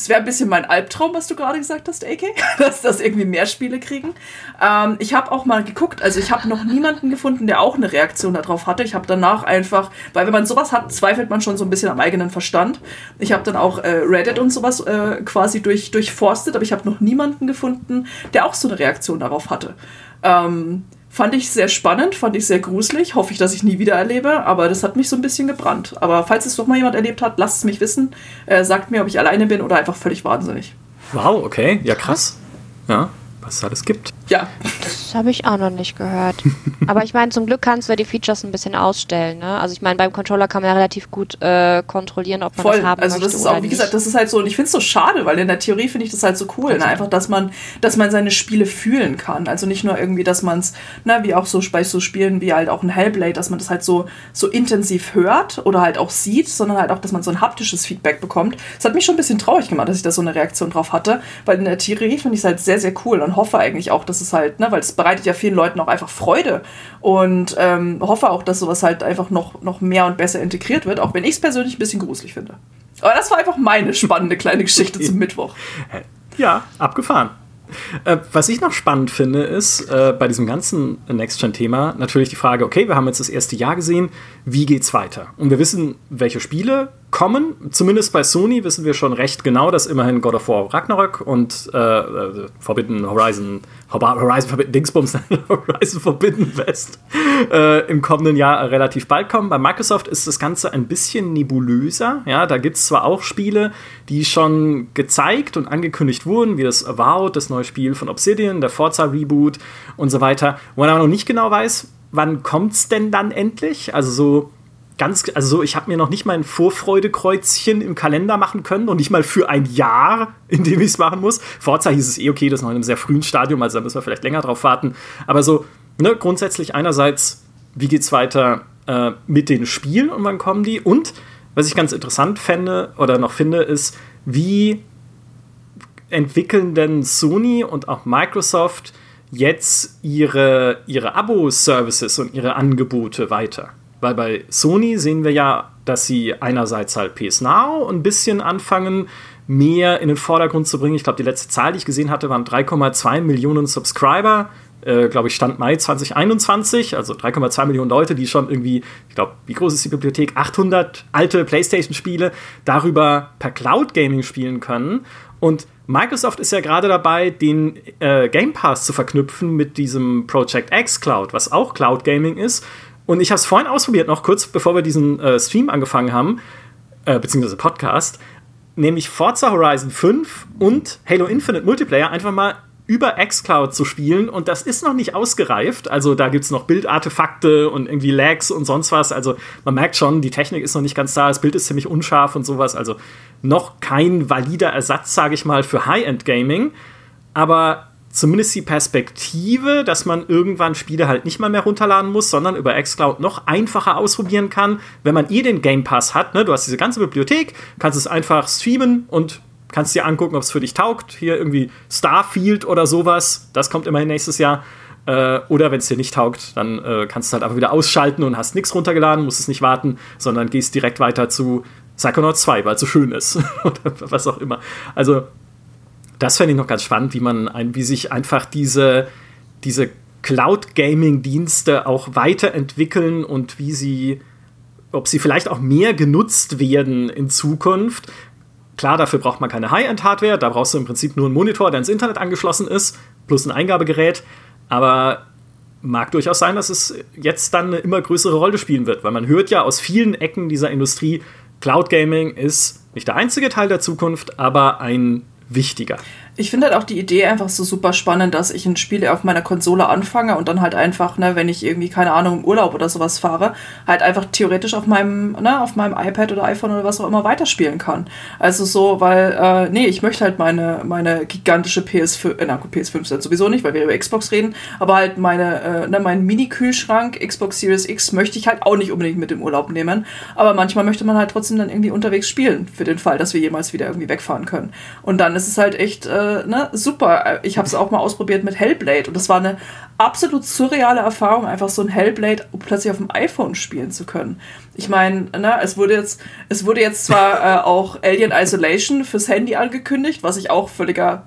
es wäre ein bisschen mein Albtraum, was du gerade gesagt hast, AK, dass das irgendwie mehr Spiele kriegen. Ähm, ich habe auch mal geguckt, also ich habe noch niemanden gefunden, der auch eine Reaktion darauf hatte. Ich habe danach einfach, weil wenn man sowas hat, zweifelt man schon so ein bisschen am eigenen Verstand. Ich habe dann auch äh, Reddit und sowas äh, quasi durch, durchforstet, aber ich habe noch niemanden gefunden, der auch so eine Reaktion darauf hatte. Ähm, Fand ich sehr spannend, fand ich sehr gruselig. Hoffe ich, dass ich nie wieder erlebe, aber das hat mich so ein bisschen gebrannt. Aber falls es doch mal jemand erlebt hat, lasst es mich wissen. Äh, sagt mir, ob ich alleine bin oder einfach völlig wahnsinnig. Wow, okay. Ja, krass. Ja was es alles gibt. Ja. Das habe ich auch noch nicht gehört. Aber ich meine, zum Glück kannst du die Features ein bisschen ausstellen. Ne? Also ich meine, beim Controller kann man ja relativ gut äh, kontrollieren, ob man Voll. das haben also das ist auch, wie nicht. gesagt, das ist halt so, und ich finde es so schade, weil in der Theorie finde ich das halt so cool. Ne? Einfach, dass man, dass man seine Spiele fühlen kann. Also nicht nur irgendwie, dass man es, ne, wie auch so bei so Spielen wie halt auch ein Hellblade, dass man das halt so, so intensiv hört oder halt auch sieht, sondern halt auch, dass man so ein haptisches Feedback bekommt. Das hat mich schon ein bisschen traurig gemacht, dass ich da so eine Reaktion drauf hatte, weil in der Theorie finde ich es halt sehr, sehr cool und hoffe eigentlich auch, dass es halt, ne, weil es bereitet ja vielen Leuten auch einfach Freude und ähm, hoffe auch, dass sowas halt einfach noch, noch mehr und besser integriert wird, auch wenn ich es persönlich ein bisschen gruselig finde. Aber das war einfach meine spannende kleine Geschichte zum Mittwoch. Ja, abgefahren. Äh, was ich noch spannend finde, ist äh, bei diesem ganzen Next-Gen-Thema natürlich die Frage: Okay, wir haben jetzt das erste Jahr gesehen, wie geht's weiter? Und wir wissen, welche Spiele kommen. Zumindest bei Sony wissen wir schon recht genau, dass immerhin God of War Ragnarök und äh, äh Forbidden Horizon, Horizon Forbidden Dingsbums, Horizon Forbidden West äh, im kommenden Jahr relativ bald kommen. Bei Microsoft ist das Ganze ein bisschen nebulöser. Ja, da gibt es zwar auch Spiele, die schon gezeigt und angekündigt wurden, wie das Avowed, das neue Spiel von Obsidian, der Forza Reboot und so weiter, wo man aber noch nicht genau weiß, wann es denn dann endlich? Also so ganz, also so, ich habe mir noch nicht mal ein Vorfreudekreuzchen im Kalender machen können und nicht mal für ein Jahr, in dem ich es machen muss. Forza hieß es eh okay, das ist noch in einem sehr frühen Stadium, also da müssen wir vielleicht länger drauf warten. Aber so, ne, grundsätzlich einerseits, wie geht's weiter äh, mit den Spielen und wann kommen die? Und was ich ganz interessant fände oder noch finde, ist, wie entwickeln denn Sony und auch Microsoft jetzt ihre, ihre Abo-Services und ihre Angebote weiter? Weil bei Sony sehen wir ja, dass sie einerseits halt PS Now ein bisschen anfangen, mehr in den Vordergrund zu bringen. Ich glaube, die letzte Zahl, die ich gesehen hatte, waren 3,2 Millionen Subscriber. Äh, glaube ich, Stand Mai 2021, also 3,2 Millionen Leute, die schon irgendwie, ich glaube, wie groß ist die Bibliothek? 800 alte PlayStation-Spiele darüber per Cloud Gaming spielen können. Und Microsoft ist ja gerade dabei, den äh, Game Pass zu verknüpfen mit diesem Project X Cloud, was auch Cloud Gaming ist. Und ich habe es vorhin ausprobiert, noch kurz bevor wir diesen äh, Stream angefangen haben, äh, beziehungsweise Podcast, nämlich Forza Horizon 5 und Halo Infinite Multiplayer einfach mal über xCloud zu spielen und das ist noch nicht ausgereift. Also da gibt es noch Bildartefakte und irgendwie Lags und sonst was. Also man merkt schon, die Technik ist noch nicht ganz da, das Bild ist ziemlich unscharf und sowas. Also noch kein valider Ersatz, sage ich mal, für High-End-Gaming. Aber zumindest die Perspektive, dass man irgendwann Spiele halt nicht mal mehr runterladen muss, sondern über xCloud noch einfacher ausprobieren kann, wenn man eh den Game Pass hat. Ne? Du hast diese ganze Bibliothek, kannst es einfach streamen und kannst dir angucken, ob es für dich taugt. Hier irgendwie Starfield oder sowas, das kommt immerhin nächstes Jahr. Äh, oder wenn es dir nicht taugt, dann äh, kannst du halt einfach wieder ausschalten und hast nichts runtergeladen, musst es nicht warten, sondern gehst direkt weiter zu Psychonauts 2, weil es so schön ist. oder was auch immer. Also das fände ich noch ganz spannend, wie man wie sich einfach diese, diese Cloud-Gaming-Dienste auch weiterentwickeln und wie sie, ob sie vielleicht auch mehr genutzt werden in Zukunft. Klar, dafür braucht man keine High-End-Hardware, da brauchst du im Prinzip nur einen Monitor, der ins Internet angeschlossen ist, plus ein Eingabegerät. Aber mag durchaus sein, dass es jetzt dann eine immer größere Rolle spielen wird, weil man hört ja aus vielen Ecken dieser Industrie, Cloud Gaming ist nicht der einzige Teil der Zukunft, aber ein wichtiger. Ich finde halt auch die Idee einfach so super spannend, dass ich ein Spiel auf meiner Konsole anfange und dann halt einfach, ne, wenn ich irgendwie, keine Ahnung, im Urlaub oder sowas fahre, halt einfach theoretisch auf meinem, ne, auf meinem iPad oder iPhone oder was auch immer weiterspielen kann. Also so, weil, äh, nee, ich möchte halt meine, meine gigantische PS5, äh, na gut, PS5 sind sowieso nicht, weil wir über Xbox reden, aber halt meine, äh, ne, meinen Mini-Kühlschrank, Xbox Series X, möchte ich halt auch nicht unbedingt mit im Urlaub nehmen. Aber manchmal möchte man halt trotzdem dann irgendwie unterwegs spielen, für den Fall, dass wir jemals wieder irgendwie wegfahren können. Und dann ist es halt echt, äh, äh, ne, super. Ich habe es auch mal ausprobiert mit Hellblade und das war eine absolut surreale Erfahrung, einfach so ein Hellblade plötzlich auf dem iPhone spielen zu können. Ich meine, ne, es wurde jetzt, es wurde jetzt zwar äh, auch Alien Isolation fürs Handy angekündigt, was ich auch völliger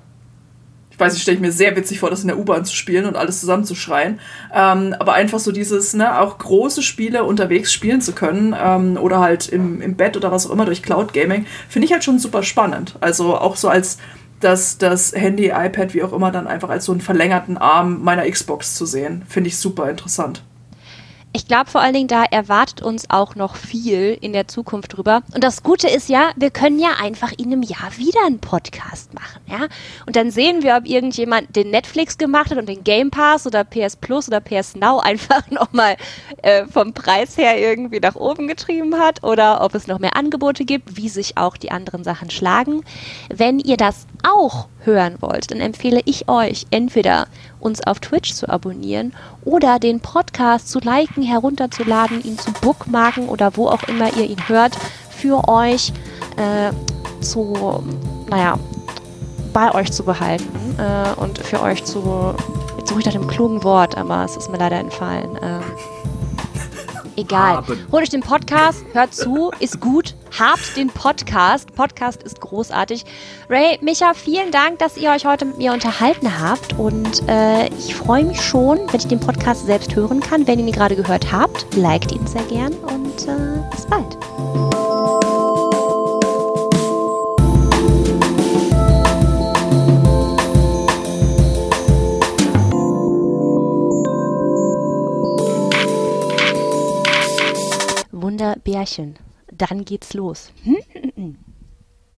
ich weiß nicht, stelle ich mir sehr witzig vor, das in der U-Bahn zu spielen und alles zusammenzuschreien. Ähm, aber einfach so dieses, ne, auch große Spiele unterwegs spielen zu können ähm, oder halt im, im Bett oder was auch immer durch Cloud Gaming, finde ich halt schon super spannend. Also auch so als das, das Handy, iPad, wie auch immer, dann einfach als so einen verlängerten Arm meiner Xbox zu sehen, finde ich super interessant ich glaube vor allen Dingen, da erwartet uns auch noch viel in der Zukunft drüber. Und das Gute ist ja, wir können ja einfach in einem Jahr wieder einen Podcast machen, ja. Und dann sehen wir, ob irgendjemand den Netflix gemacht hat und den Game Pass oder PS Plus oder PS Now einfach nochmal äh, vom Preis her irgendwie nach oben getrieben hat oder ob es noch mehr Angebote gibt, wie sich auch die anderen Sachen schlagen. Wenn ihr das auch hören wollt, dann empfehle ich euch entweder uns auf Twitch zu abonnieren oder den Podcast zu liken, herunterzuladen, ihn zu bookmarken oder wo auch immer ihr ihn hört, für euch äh, zu, naja, bei euch zu behalten äh, und für euch zu, jetzt suche ich nach dem klugen Wort, aber es ist mir leider entfallen. Äh, Egal. Haben. Holt euch den Podcast, hört zu, ist gut. Habt den Podcast. Podcast ist großartig. Ray, Micha, vielen Dank, dass ihr euch heute mit mir unterhalten habt. Und äh, ich freue mich schon, wenn ich den Podcast selbst hören kann. Wenn ihr ihn gerade gehört habt, liked ihn sehr gern und äh, bis bald. Wunderbärchen. Dann geht's los.